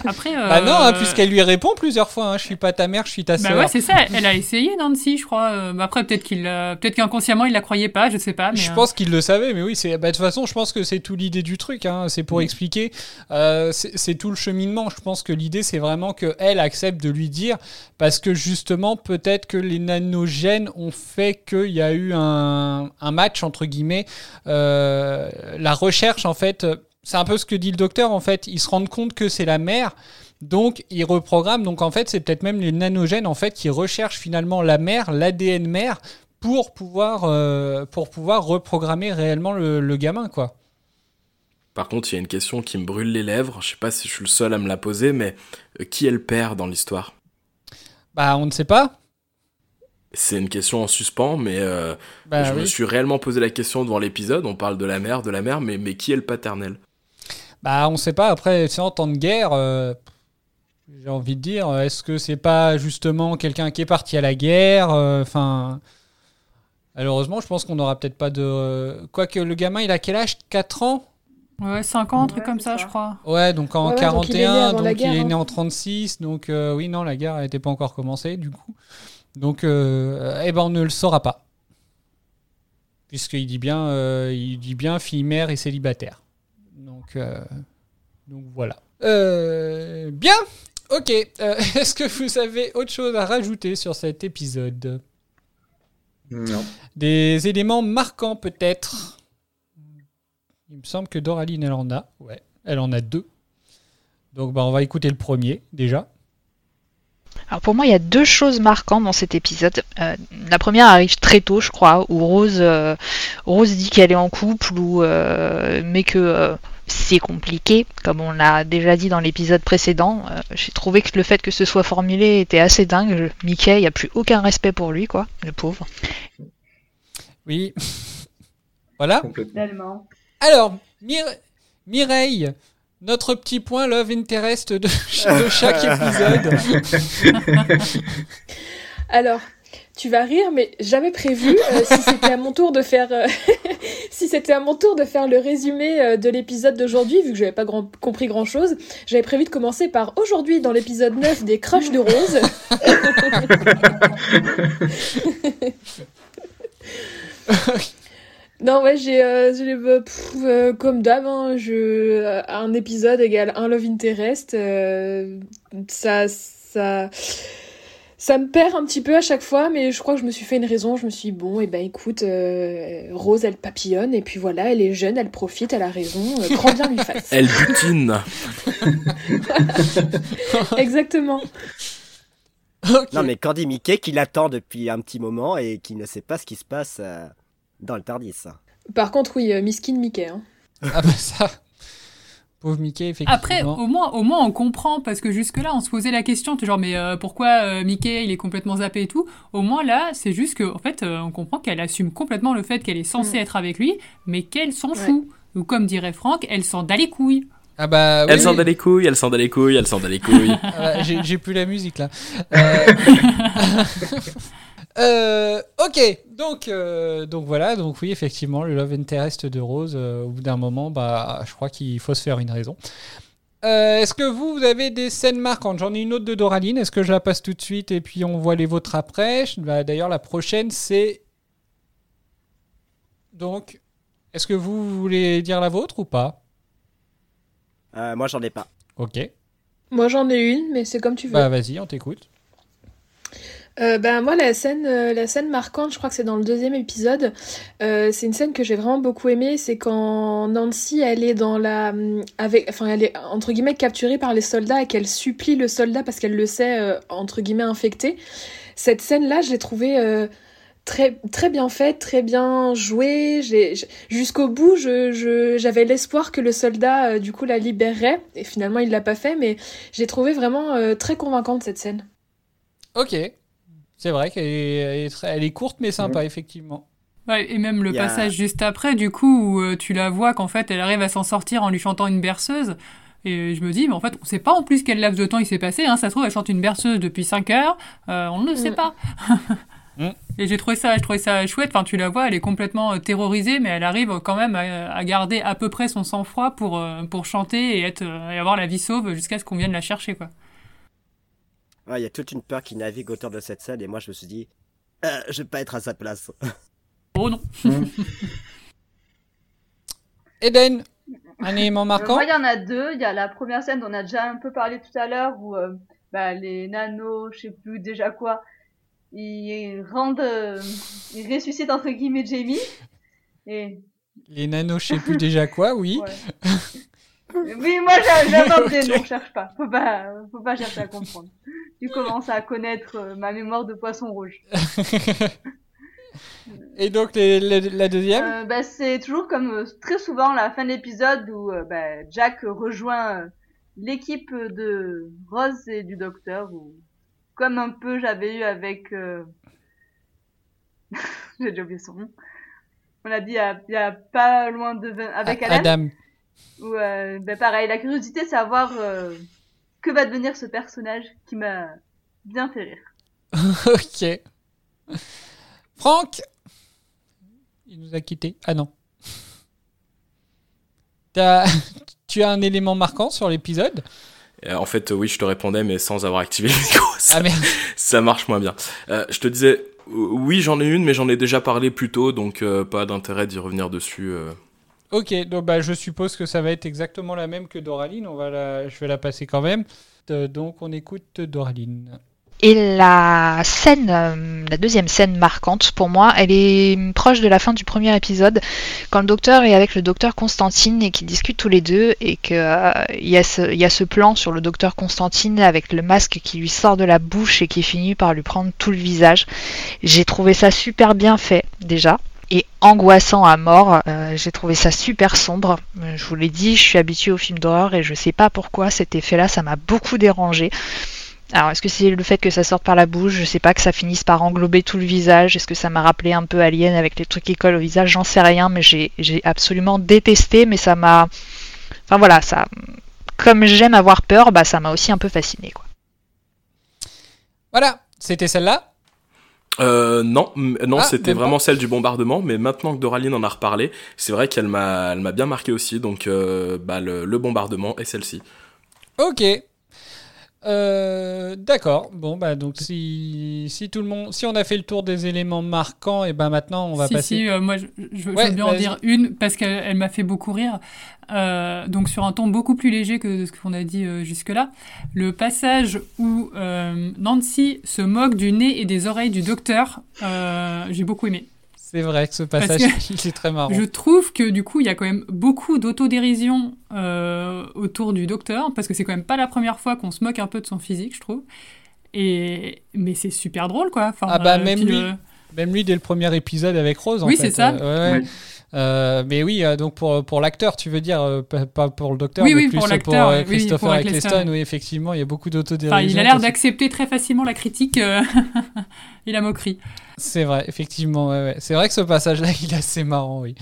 Après, euh, Bah non, hein, puisqu'elle lui répond plusieurs fois. hein, je suis pas ta mère, je suis ta Bah sœur. ouais, c'est ça. Elle a essayé Nancy, je crois. Euh, bah après, peut-être qu'il, l'a- peut-être qu'inconsciemment il la croyait pas, je sais pas. Mais Je euh, pense qu'il le savait, mais oui, c'est. bah, de toute façon, je pense que c'est tout l'idée du truc. hein, C'est pour expliquer. euh, c'est c'est tout le cheminement. Je pense que l'idée, c'est vraiment que elle accepte de lui dire, parce que justement, peut-être que les nanogènes ont fait qu'il y a eu un, un match entre guillemets. Euh, la recherche, en fait, euh, c'est un peu ce que dit le docteur. En fait, ils se rendent compte que c'est la mère. Donc, ils reprogramment. Donc, en fait, c'est peut-être même les nanogènes en fait qui recherchent finalement la mère, l'ADN mère, pour pouvoir, euh, pour pouvoir reprogrammer réellement le, le gamin, quoi. Par contre, il y a une question qui me brûle les lèvres. Je sais pas si je suis le seul à me la poser, mais euh, qui est le père dans l'histoire? Bah, on ne sait pas. C'est une question en suspens, mais euh, Bah je me suis réellement posé la question devant l'épisode. On parle de la mère, de la mère, mais, mais qui est le paternel? Bah, on ne sait pas. Après, c'est en temps de guerre. euh, j'ai envie de dire, est-ce que c'est pas justement quelqu'un qui est parti à la guerre euh, Enfin, malheureusement, je pense qu'on n'aura peut-être pas de. euh, Quoique le gamin, il a quel âge? 4 ans? Ouais, 5 ans, un truc comme ça, je crois. Ouais, donc en Ouais, ouais, donc il est né 41, la il guerre, est hein. né en 36, donc euh, oui, non, la guerre n'était pas encore commencée, du coup. Donc, euh, eh ben, on ne le saura pas. Puisqu'il dit bien, euh, il dit bien fille, mère et célibataire. Donc, euh, donc voilà. Euh, bien, ok. Euh, Est-ce que vous avez autre chose à rajouter sur cet épisode? Non. Des éléments marquants peut-être? Il me semble que Doraline, elle en a. Ouais, elle en a deux. Donc bah, on va écouter le premier déjà. Alors pour moi, il y a deux choses marquantes dans cet épisode. Euh, la première arrive très tôt, je crois, où Rose, euh, Rose dit qu'elle est en couple, ou, euh, mais que euh, c'est compliqué, comme on l'a déjà dit dans l'épisode précédent. Euh, J'ai trouvé que le fait que ce soit formulé était assez dingue. Je- Mickey, il n'y a plus aucun respect pour lui, quoi, le pauvre. Oui. voilà. Tellement. Alors, Mire- Mireille, notre petit point Love Interest de, de chaque épisode. Alors, tu vas rire, mais j'avais prévu euh, si c'était à mon tour de faire, euh, si c'était à mon tour de faire le résumé euh, de l'épisode d'aujourd'hui, vu que j'avais pas grand- compris grand chose, j'avais prévu de commencer par aujourd'hui dans l'épisode 9 des crushs de Rose. Non, ouais, j'ai, euh, comme d'hab, hein, je, un épisode égale un love interest. ça, ça, ça me perd un petit peu à chaque fois, mais je crois que je me suis fait une raison. Je me suis dit, bon, et ben écoute, euh, Rose, elle papillonne, et puis voilà, elle est jeune, elle profite, elle a raison, euh, grand bien lui fasse. Elle butine. Exactement. Non, mais Candy Mickey qui l'attend depuis un petit moment et qui ne sait pas ce qui se passe euh, dans le Tardis. Par contre, oui, euh, Miskin Mickey. Hein. Ah bah ça. Pauvre Mickey, effectivement. Après, au moins, au moins, on comprend parce que jusque-là, on se posait la question, genre, mais euh, pourquoi euh, Mickey, il est complètement zappé et tout. Au moins là, c'est juste que, en fait, euh, on comprend qu'elle assume complètement le fait qu'elle est censée Mm. être avec lui, mais qu'elle s'en fout. Ou comme dirait Franck, elle s'en bat les couilles. Ah bah oui, Elle s'en bat les couilles, elle s'en bat les couilles, elle s'en bat les couilles. Ah bah, j'ai j'ai plus la musique là. Euh, ok, donc, euh, donc voilà, donc oui, effectivement, le love interest de Rose, euh, au bout d'un moment, bah, je crois qu'il faut se faire une raison. Euh, Est-ce que vous, vous avez des scènes marquantes? J'en ai une autre de Doraline. Est-ce que je la passe tout de suite et puis on voit les vôtres après? Bah, D'ailleurs, la prochaine, c'est. Donc, est-ce que vous, voulez dire la vôtre ou pas? Euh, moi, j'en ai pas. Ok. Moi, j'en ai une, mais c'est comme tu veux. Bah, vas-y, on t'écoute. Euh, ben moi la scène euh, la scène marquante je crois que c'est dans le deuxième épisode Euh, c'est une scène que j'ai vraiment beaucoup aimée c'est quand Nancy elle est dans la hum, avec enfin elle est entre guillemets capturée par les soldats et qu'elle supplie le soldat parce qu'elle le sait euh, entre guillemets infecté. Cette scène là je l'ai trouvée très très bien faite très bien jouée. J'ai jusqu'au bout je je- j'avais l'espoir que le soldat du coup la libérerait. Et finalement il l'a pas fait mais j'ai trouvé vraiment très convaincante cette scène. Ok. C'est vrai qu'elle est, elle courte mais sympa, effectivement. Ouais, et même le passage juste après, du coup, où euh, tu la vois qu'en fait, elle arrive à s'en sortir en lui chantant une berceuse. Et je me dis, mais en fait, on sait pas en plus quel laps de temps il s'est passé. Hein. Ça se trouve, elle chante une berceuse depuis 5 heures. Euh, on ne le sait Mm. pas. Et j'ai trouvé ça, je trouvais ça chouette. Enfin, tu la vois, elle est complètement euh, terrorisée, mais elle arrive quand même à, à garder à peu près son sang-froid pour, pour chanter et, être, et avoir la vie sauve jusqu'à ce qu'on vienne la chercher, quoi. Ouais, Il y a toute une peur qui navigue autour de cette scène et moi, je me suis dit, euh, je vais pas être à sa place. Oh non. Eden, un élément Euh, marquant moi, il y en a deux. Il y a la première scène dont on a déjà un peu parlé tout à l'heure où euh, bah, les nanos, je sais plus déjà quoi, ils rendent, euh, ils ressuscitent entre guillemets Jamie. Et Les nanos, je sais plus déjà quoi, oui. oui, moi j'ai- j'invente des Ok. noms, cherche pas. Faut pas, faut pas chercher à comprendre. Tu commences à connaître euh, ma mémoire de poisson rouge. Et donc, les- les- la deuxième Euh, bah, c'est toujours comme euh, très souvent la fin de l'épisode où euh, bah, Jack rejoint euh, l'équipe de Rose et du docteur ou comme un peu j'avais eu avec euh... j'ai déjà oublié son nom on l'a dit il y a, pas loin de avec A- Alan Adam. où bah, pareil la curiosité c'est savoir euh, que va devenir ce personnage qui m'a bien fait rire ok. Franck Il nous a quittés. Ah non. T'as- tu as un élément marquant sur l'épisode? Euh, en fait, oui, je te répondais, mais sans avoir activé le micro. Ça, Ah, merde. ça marche moins bien. Euh, je te disais, oui, j'en ai une, mais j'en ai déjà parlé plus tôt, donc euh, pas d'intérêt d'y revenir dessus. euh. Ok, donc bah, je suppose que ça va être exactement la même que Doraline. On va. Je vais la passer quand même. Euh, donc on écoute Doraline. Et la scène, euh, la deuxième scène marquante pour moi, elle est proche de la fin du premier épisode, quand le docteur est avec le docteur Constantine et qu'ils discutent tous les deux et qu'il il y a ce plan sur le docteur Constantine avec le masque qui lui sort de la bouche et qui finit par lui prendre tout le visage. J'ai trouvé ça super bien fait déjà. Et angoissant à mort, Euh, j'ai trouvé ça super sombre. Euh, Je vous l'ai dit, je suis habituée aux films d'horreur et je sais pas pourquoi cet effet-là, ça m'a beaucoup dérangé. Alors, est-ce que c'est le fait que ça sorte par la bouche? Je sais pas que ça finisse par englober tout le visage. Est-ce que ça m'a rappelé un peu Alien avec les trucs qui collent au visage? J'en sais rien, mais j'ai j'ai absolument détesté. Mais ça m'a. Enfin voilà, ça. Comme j'aime avoir peur, bah ça m'a aussi un peu fasciné. Quoi. Voilà, c'était celle-là Euh, non, non, Ah, c'était pas. vraiment celle du bombardement, mais maintenant que Doraline en a reparlé, c'est vrai qu'elle m'a, elle m'a bien marqué aussi, donc euh, bah, le, le bombardement et celle-ci. Ok. Euh, D'accord. Bon, bah donc si, si tout le monde, si on a fait le tour des éléments marquants, et ben maintenant on va si, passer. Si, euh, moi, je, je- je Ouais, veux bien en dire une parce qu'elle elle m'a fait beaucoup rire. Euh, donc sur un ton beaucoup plus léger que ce qu'on a dit euh, jusque-là. Le passage où euh, Nancy se moque du nez et des oreilles du docteur, euh, j'ai beaucoup aimé. C'est vrai que ce passage, que est très marrant. Je trouve que du coup, il y a quand même beaucoup d'autodérision euh, autour du docteur, parce que c'est quand même pas la première fois qu'on se moque un peu de son physique, je trouve. Et mais c'est super drôle quoi. Enfin, Ah bah euh, même puis, lui, euh, même lui dès le premier épisode avec Rose. en Oui, c'est ça. Euh, ouais, ouais. Oui. Euh, mais oui, euh, donc pour, pour l'acteur, tu veux dire, euh, pas pour le docteur, Oui, mais oui, plus pour pour, l'acteur, euh, oui, oui, Christopher pour Eccleston. Eccleston. Oui, effectivement, il y a beaucoup d'autodérision. enfin, il a l'air d'accepter très facilement la critique euh, et la moquerie. C'est vrai, effectivement. ouais, ouais. C'est vrai que ce passage-là, il est assez marrant, oui.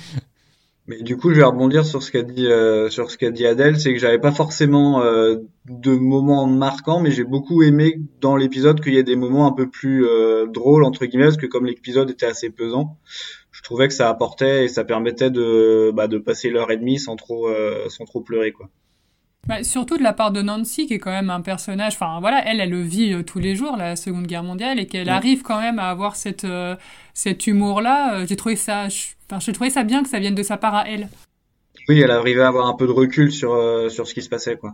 Mais du coup, je vais rebondir sur ce qu'a dit euh, sur ce qu'a dit Adèle, c'est que j'avais pas forcément euh, de moments marquants, mais j'ai beaucoup aimé dans l'épisode qu'il y ait des moments un peu plus euh, drôles entre guillemets, parce que comme l'épisode était assez pesant, trouvais que ça apportait et ça permettait de bah, de passer l'heure et demie sans trop euh, sans trop pleurer quoi. Bah, surtout de la part de Nancy, qui est quand même un personnage. Enfin, voilà, elle, elle le vit euh, tous les jours, la Seconde Guerre mondiale, et qu'elle Ouais. arrive quand même à avoir cette, euh, cet humour-là. J'ai trouvé ça, j'ai trouvé ça bien que ça vienne de sa part à elle. Oui, elle arrivait à avoir un peu de recul sur sur ce qui se passait quoi.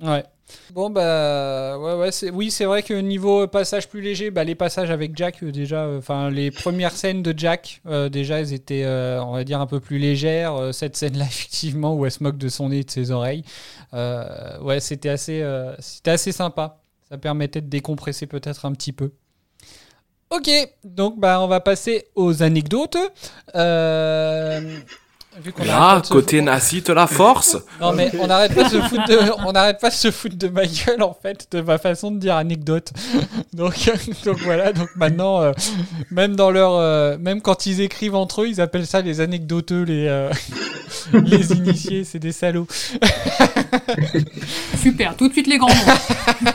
Ouais. Bon bah ouais ouais c'est oui c'est vrai que niveau passage plus léger bah les passages avec Jack euh, déjà euh, enfin les premières scènes de Jack euh, déjà elles étaient euh, on va dire un peu plus légères Euh, cette scène là effectivement où elle se moque de son nez et de ses oreilles euh, ouais c'était assez euh, c'était assez sympa ça permettait de décompresser peut-être un petit peu Ok, donc bah on va passer aux anecdotes. Euh, vu Là, côté nazi, de la force. Non mais on n'arrête pas de se foutre de, on n'arrête pas de se foutre de ma gueule en fait, de ma façon de dire anecdote. Donc donc voilà, donc maintenant euh, même dans leur, euh, même quand ils écrivent entre eux, ils appellent ça les anecdoteux, les euh, les initiés, c'est des salauds. Super, tout de suite les grands mots.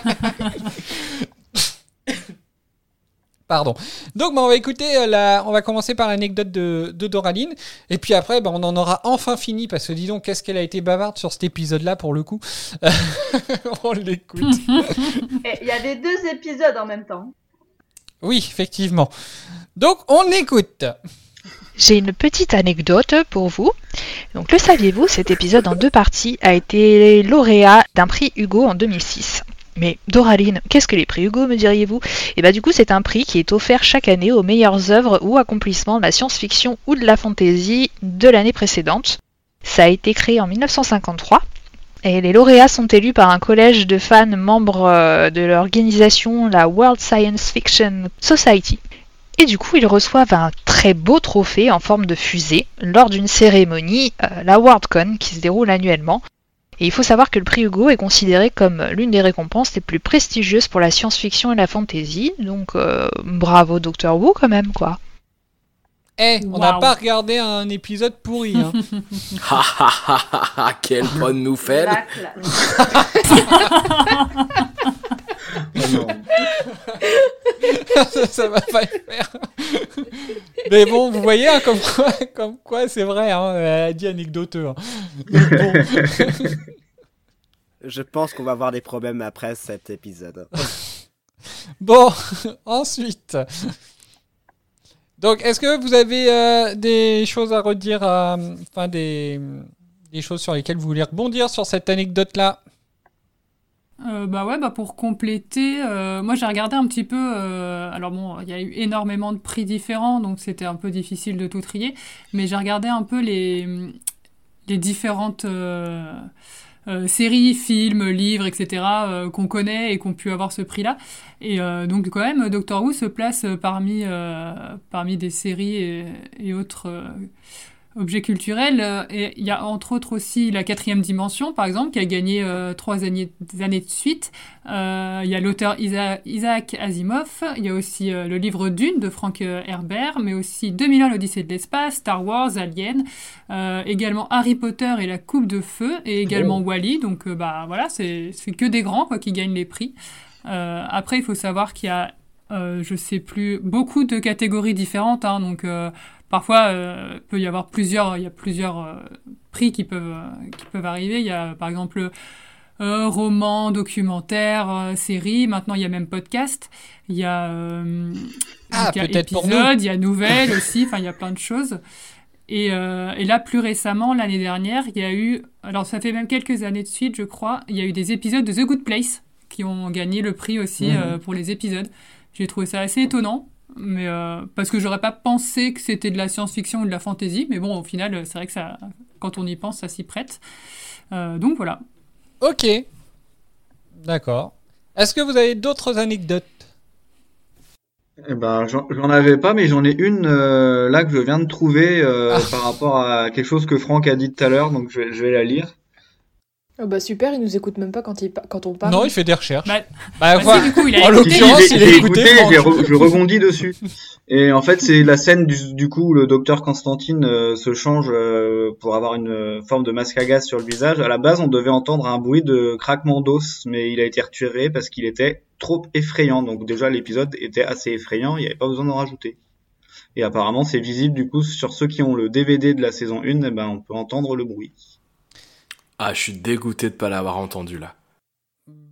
Pardon. Donc, bah, on va écouter euh, la... On va commencer par l'anecdote de, de Doraline. Et puis après, bah, on en aura enfin fini. Parce que dis donc, qu'est-ce qu'elle a été bavarde sur cet épisode-là pour le coup. on l'écoute. Et Il y avait deux épisodes en même temps. oui, effectivement. Donc, on écoute. J'ai une petite anecdote pour vous. Donc, le saviez-vous, cet épisode en deux parties a été lauréat d'un prix Hugo en 2006. Mais Doraline, qu'est-ce que les prix Hugo, me diriez-vous? Et bah du coup, c'est un prix qui est offert chaque année aux meilleures œuvres ou accomplissements de la science-fiction ou de la fantasy de l'année précédente. Ça a été créé en 1953 et les lauréats sont élus par un collège de fans membres euh, de l'organisation la World Science Fiction Society. Et du coup, ils reçoivent un très beau trophée en forme de fusée lors d'une cérémonie, euh, la WorldCon, qui se déroule annuellement. Et il faut savoir que le prix Hugo est considéré comme l'une des récompenses les plus prestigieuses pour la science-fiction et la fantasy. Donc, euh, bravo Doctor Who quand même, quoi. Eh, on n'a pas regardé un épisode pourri. Hein. Ha ha ha ha ha, quelle bonne nouvelle. Ça, ça va pas le faire. Mais bon, vous voyez, hein, comme quoi, comme quoi c'est vrai, hein, elle a dit anecdoteux. hein. Bon. Je pense qu'on va avoir des problèmes après cet épisode. Bon, ensuite. Donc, est-ce que vous avez euh, des choses à redire, euh, enfin des, des choses sur lesquelles vous voulez rebondir sur cette anecdote-là? Euh, bah ouais, bah pour compléter, euh, moi j'ai regardé un petit peu. euh, alors bon, il y a eu énormément de prix différents, donc c'était un peu difficile de tout trier. Mais j'ai regardé un peu les les différentes séries, films, livres, etc. qu'on connaît et qu'on pu avoir ce prix-là. Et donc quand même, Doctor Who se place parmi parmi des séries et autres. Objets culturels. euh, Et il y a entre autres aussi la quatrième dimension, par exemple, qui a gagné euh, trois années, années de suite. Euh, il y a l'auteur Isa- Isaac Asimov. Il y a aussi euh, le livre Dune de Frank Herbert, mais aussi 2001 l'Odyssée de l'espace, Star Wars, Alien, également Harry Potter et la Coupe de Feu, et également Oh. Wally. Donc bah voilà, c'est c'est que des grands quoi qui gagnent les prix. Après, il faut savoir qu'il y a euh, je sais plus, beaucoup de catégories différentes. hein, donc euh, parfois, euh, peut y avoir plusieurs, il y a plusieurs euh, prix qui peuvent, euh, qui peuvent arriver. Il y a par exemple euh, roman, documentaire, série. Maintenant, il y a même podcast. Il y a, Ah, il y a épisode, il y a nouvelle aussi. Enfin, il y a plein de choses. Et, euh, et là, plus récemment, l'année dernière, il y a eu, alors ça fait même quelques années de suite, je crois, il y a eu des épisodes de The Good Place qui ont gagné le prix aussi Mhm. euh, pour les épisodes. J'ai trouvé ça assez étonnant, mais euh, parce que j'aurais pas pensé que c'était de la science-fiction ou de la fantasy, mais bon, au final, c'est vrai que ça, quand on y pense, ça s'y prête. Euh, donc voilà. Ok. D'accord. Est-ce que vous avez d'autres anecdotes? Eh ben, j'en avais pas, mais j'en ai une euh, là que je viens de trouver euh, Ah. par rapport à quelque chose que Franck a dit tout à l'heure, donc je vais la lire. Oh bah super, il nous écoute même pas quand, il, pa- quand on parle. Non, il fait des recherches. Bah, Bah, bah, si, du coup, il a en écouté. l'occurrence, il a écouté. re- je rebondis dessus. Et en fait, c'est la scène du, du coup où le docteur Constantine euh, se change euh, pour avoir une euh, forme de masque à gaz sur le visage. À la base, on devait entendre un bruit de craquement d'os, mais il a été retiré parce qu'il était trop effrayant. Donc déjà, l'épisode était assez effrayant, il n'y avait pas besoin d'en rajouter. Et apparemment, c'est visible du coup sur ceux qui ont le DVD de la saison 1, eh ben, on peut entendre le bruit. Ah, je suis dégoûté de pas l'avoir entendu là.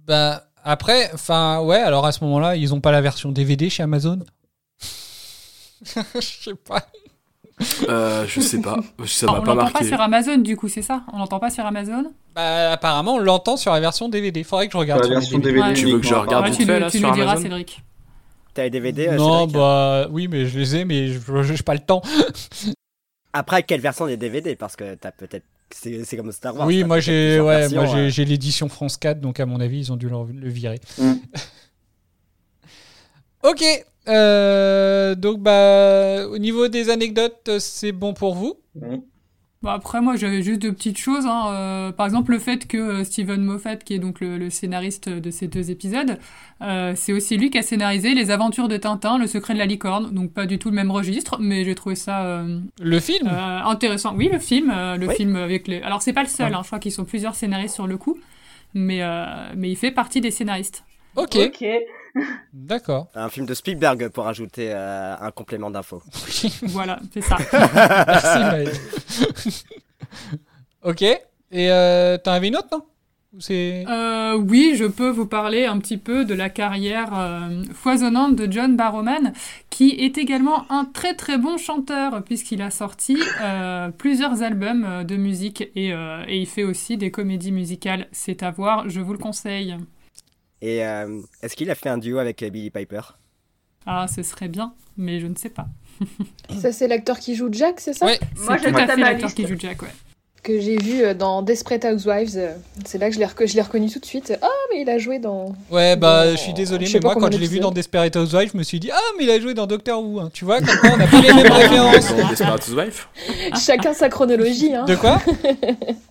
Bah, après, enfin, ouais, alors à ce moment-là, ils ont pas la version DVD chez Amazon? Je sais pas. Euh, je sais pas, ça m'a on pas l'entend pas marqué. sur Amazon, du coup, c'est ça? On l'entend pas sur Amazon? Bah, apparemment, on l'entend sur la version DVD. Faudrait que je regarde. Sur la version DVD. DVD. Ouais. Tu veux que je regarde Ouais, tu fait là tu sur nous diras, Cédric. T'as les DVD euh, Non, Cédric? bah, oui, mais je les ai, mais je j'ai pas le temps. Après, quelle version des DVD Parce que t'as peut-être. C'est comme Star Wars. oui, moi j'ai ouais, versions, moi j'ai euh. l'édition France 4, donc à mon avis, ils ont dû le, le virer. Mm. ok, euh, donc bah, au niveau des anecdotes, c'est bon pour vous? Bah après, moi, j'avais juste deux petites choses. hein. Euh, par exemple, le fait que euh, Steven Moffat, qui est donc le, le scénariste de ces deux épisodes, euh, c'est aussi lui qui a scénarisé Les Aventures de Tintin, Le Secret de la Licorne. Donc pas du tout le même registre, mais j'ai trouvé ça euh, Le film? euh, intéressant. Oui, le film, euh, le Oui. film avec les. Alors c'est pas le seul. Ouais. hein, je crois qu'ils sont plusieurs scénaristes sur le coup, mais euh, mais il fait partie des scénaristes. Ok, Ok. D'accord. Un film de Spielberg pour ajouter euh, un complément d'info. voilà, c'est ça. Merci Maël. ok, et euh, t'en avais une autre, non? Euh, oui, je peux vous parler un petit peu de la carrière euh, foisonnante de John Barrowman, qui est également un très très bon chanteur, puisqu'il a sorti euh, plusieurs albums euh, de musique et, euh, et il fait aussi des comédies musicales. C'est à voir, je vous le conseille. Et euh, est-ce qu'il a fait un duo avec euh, Billy Piper? Ah, ce serait bien, mais je ne sais pas. Ça, c'est l'acteur qui joue Jack, c'est ça? Ouais, Moi, j'ai tout à fait l'acteur qui joue Jack, ouais. Que j'ai vu euh, dans Desperate Housewives. C'est là que je l'ai reco- je l'ai reconnu tout de suite. Ah, mais il a joué dans. Ouais, bah, Dans- je suis désolé, je mais moi, quand je l'ai vu dans Desperate Housewives, je me suis dit, ah, mais il a joué dans Doctor Who, hein. tu vois, comme quoi on n'a pas les mêmes références. Dans Desperate Housewives Chacun sa chronologie, hein. De quoi?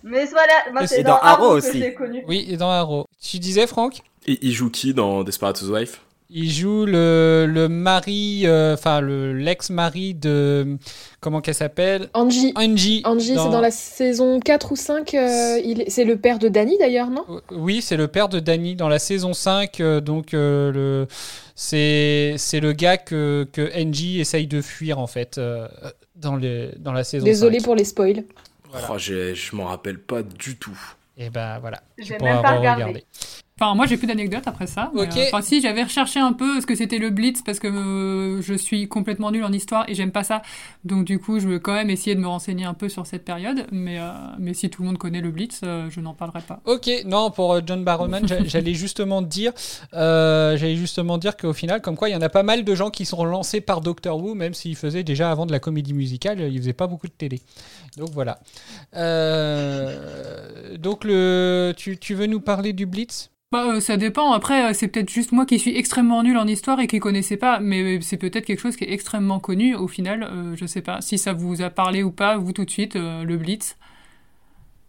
Mais voilà, moi c'est dans, dans Arrow que aussi. je l'ai connu. Oui, et dans Arrow. Tu disais, Franck? Et il joue qui dans Desperate Housewives Il joue le, le mari, euh, enfin, le, l'ex-mari de. Comment qu'elle s'appelle? Angie. Angie. Angie, c'est dans la saison 4 ou 5. euh, C'est le père de Danny d'ailleurs, non? Oui, c'est le père de Danny dans la saison 5. euh, donc, euh, le... c'est, c'est le gars que, que Angie essaye de fuir, en fait, euh, dans, les, dans la saison Désolé 5. pour les spoils. Voilà. Oh, je m'en rappelle pas du tout. Et ben voilà. J'ai Tu même pas regardé. Enfin, moi, j'ai plus d'anecdotes après ça. mais, euh, Enfin, si, j'avais recherché un peu ce que c'était le Blitz parce que euh, je suis complètement nulle en histoire et j'aime pas ça. Donc, du coup, je veux quand même essayer de me renseigner un peu sur cette période. Mais, euh, mais si tout le monde connaît le Blitz, je n'en parlerai pas. Ok, non, pour John Barrowman, j'a- j'allais justement dire, j'allais justement dire qu'au final, comme quoi, il y en a pas mal de gens qui sont lancés par Doctor Who, même s'ils faisaient déjà avant de la comédie musicale, ils faisaient pas beaucoup de télé. Donc voilà. Donc le, tu, tu veux nous parler du Blitz? Bah, euh, ça dépend. Après, euh, c'est peut-être juste moi qui suis extrêmement nulle en histoire et qui connaissais pas. Mais c'est peut-être quelque chose qui est extrêmement connu. Au final, euh, je sais pas si ça vous a parlé ou pas, vous tout de suite, euh, le Blitz.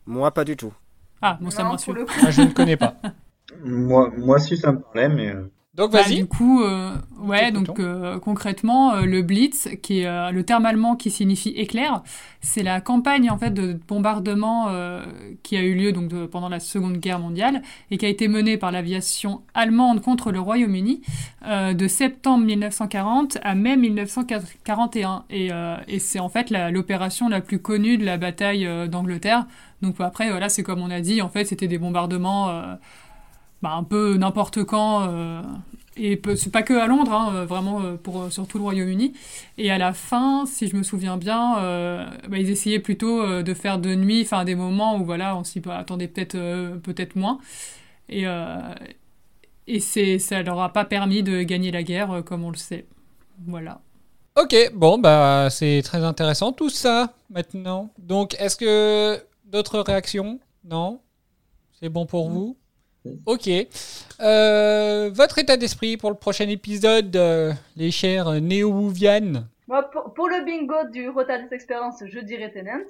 Moi, pas du tout. Ah, bon, ça me rassure. Moi, je ne connais pas. Moi, moi si ça me parlait, mais Donc Bah, vas-y. du coup, euh, ouais, donc euh, concrètement, euh, le Blitz, qui est euh, le terme allemand qui signifie éclair, c'est la campagne en fait de bombardement euh, qui a eu lieu donc de- pendant la Seconde Guerre mondiale et qui a été menée par l'aviation allemande contre le Royaume-Uni euh, de septembre 1940 à mai 1941 et, euh, et c'est en fait la- l'opération la plus connue de la bataille d'Angleterre. Donc après, voilà, c'est comme on a dit, en fait, c'était des bombardements. Bah, un peu n'importe quand. euh, et c'est pas que à Londres, hein, euh, vraiment euh, pour euh, sur tout le Royaume-Uni. Et à la fin, si je me souviens bien, euh, bah, ils essayaient plutôt euh, de faire de nuit, enfin des moments où voilà, on s'y attendait peut-être euh, peut-être moins. Et euh, et c'est ça leur a pas permis de gagner la guerre comme on le sait. Voilà. Ok, bon, bah c'est très intéressant tout ça maintenant. Donc, est-ce que d'autres réactions? Non? C'est bon pour vous? Ok. Euh, votre état d'esprit pour le prochain épisode, euh, les chers néo-wouvianes Moi, pour, pour le bingo du Rotal Experience, je dirais Tenant.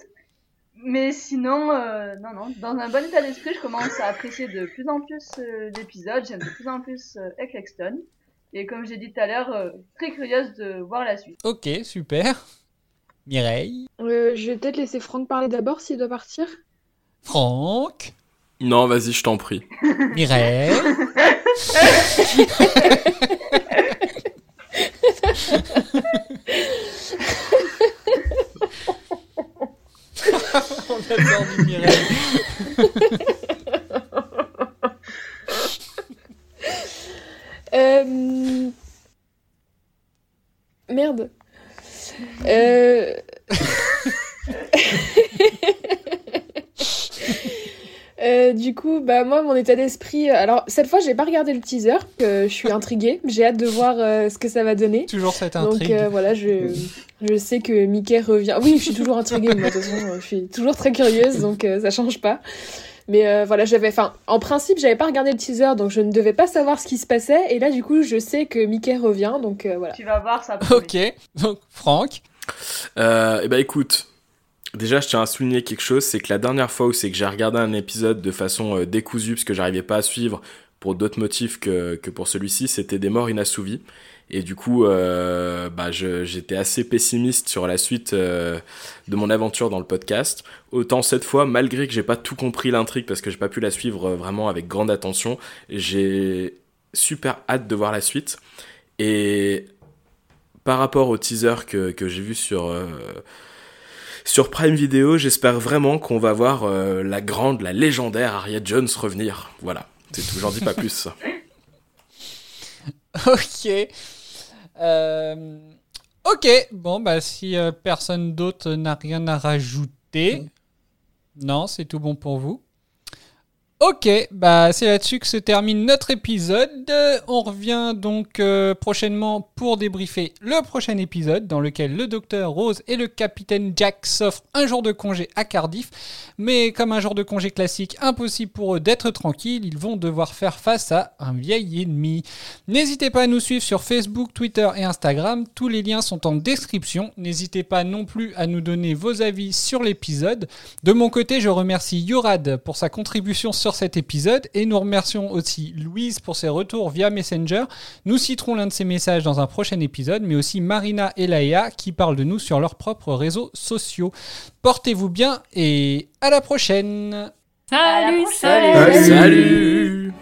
Mais sinon, euh, non, non, dans un bon état d'esprit, je commence à apprécier de plus en plus euh, l'épisode. J'aime de plus en plus euh, Eccleston. Et comme j'ai dit tout à l'heure, euh, très curieuse de voir la suite. Ok, super. Mireille Euh, je vais peut-être laisser Franck parler d'abord s'il doit partir. Franck Non, vas-y, je t'en prie. Mireille On adore du Mireille. Euh... Merde. Euh... Euh, du coup, bah moi, mon état d'esprit. Alors cette fois, j'ai pas regardé le teaser. je suis intriguée. J'ai hâte de voir euh, ce que ça va donner. Toujours cette Donc intrigue. euh, voilà, je je sais que Mickey revient. Oui, je suis toujours intriguée. Moi, de toute façon, je suis toujours très curieuse, donc euh, ça change pas. Mais euh, voilà, j'avais. Enfin, en principe, j'avais pas regardé le teaser, donc je ne devais pas savoir ce qui se passait. Et là, du coup, je sais que Mickey revient, donc euh, voilà. Tu vas voir ça. Ok, donc Franck? Euh, eh ben écoute, déjà je tiens à souligner quelque chose, c'est que la dernière fois où c'est que j'ai regardé un épisode de façon euh, décousue parce que j'arrivais pas à suivre pour d'autres motifs que, que pour celui-ci, c'était des morts inassouvis. Et du coup, euh, bah, j'étais assez pessimiste sur la suite euh, de mon aventure dans le podcast. Autant cette fois, malgré que j'ai pas tout compris l'intrigue parce que j'ai pas pu la suivre vraiment avec grande attention, j'ai super hâte de voir la suite. Et par rapport au teaser que, que j'ai vu sur, sur Prime Video, j'espère vraiment qu'on va voir euh, la grande, la légendaire Harriet Jones revenir. Voilà, c'est tout, j'en dis pas plus. Ok. Euh, Ok, bon, bah si euh, personne d'autre n'a rien à rajouter. Non, c'est tout bon pour vous? Ok, bah c'est là-dessus que se termine notre épisode. Euh, On revient donc euh, prochainement pour débriefer le prochain épisode dans lequel le docteur Rose et le capitaine Jack s'offrent un jour de congé à Cardiff. Mais comme un jour de congé classique, impossible pour eux d'être tranquilles, ils vont devoir faire face à un vieil ennemi. N'hésitez pas à nous suivre sur Facebook, Twitter et Instagram, tous les liens sont en description. N'hésitez pas non plus à nous donner vos avis sur l'épisode. De mon côté, je remercie Yorad pour sa contribution sur cet épisode et nous remercions aussi Louise pour ses retours via Messenger. Nous citerons l'un de ses messages dans un prochain épisode, mais aussi Marina et Laïa qui parlent de nous sur leurs propres réseaux sociaux. Portez-vous bien et à la prochaine Salut, À la prochaine. salut. Salut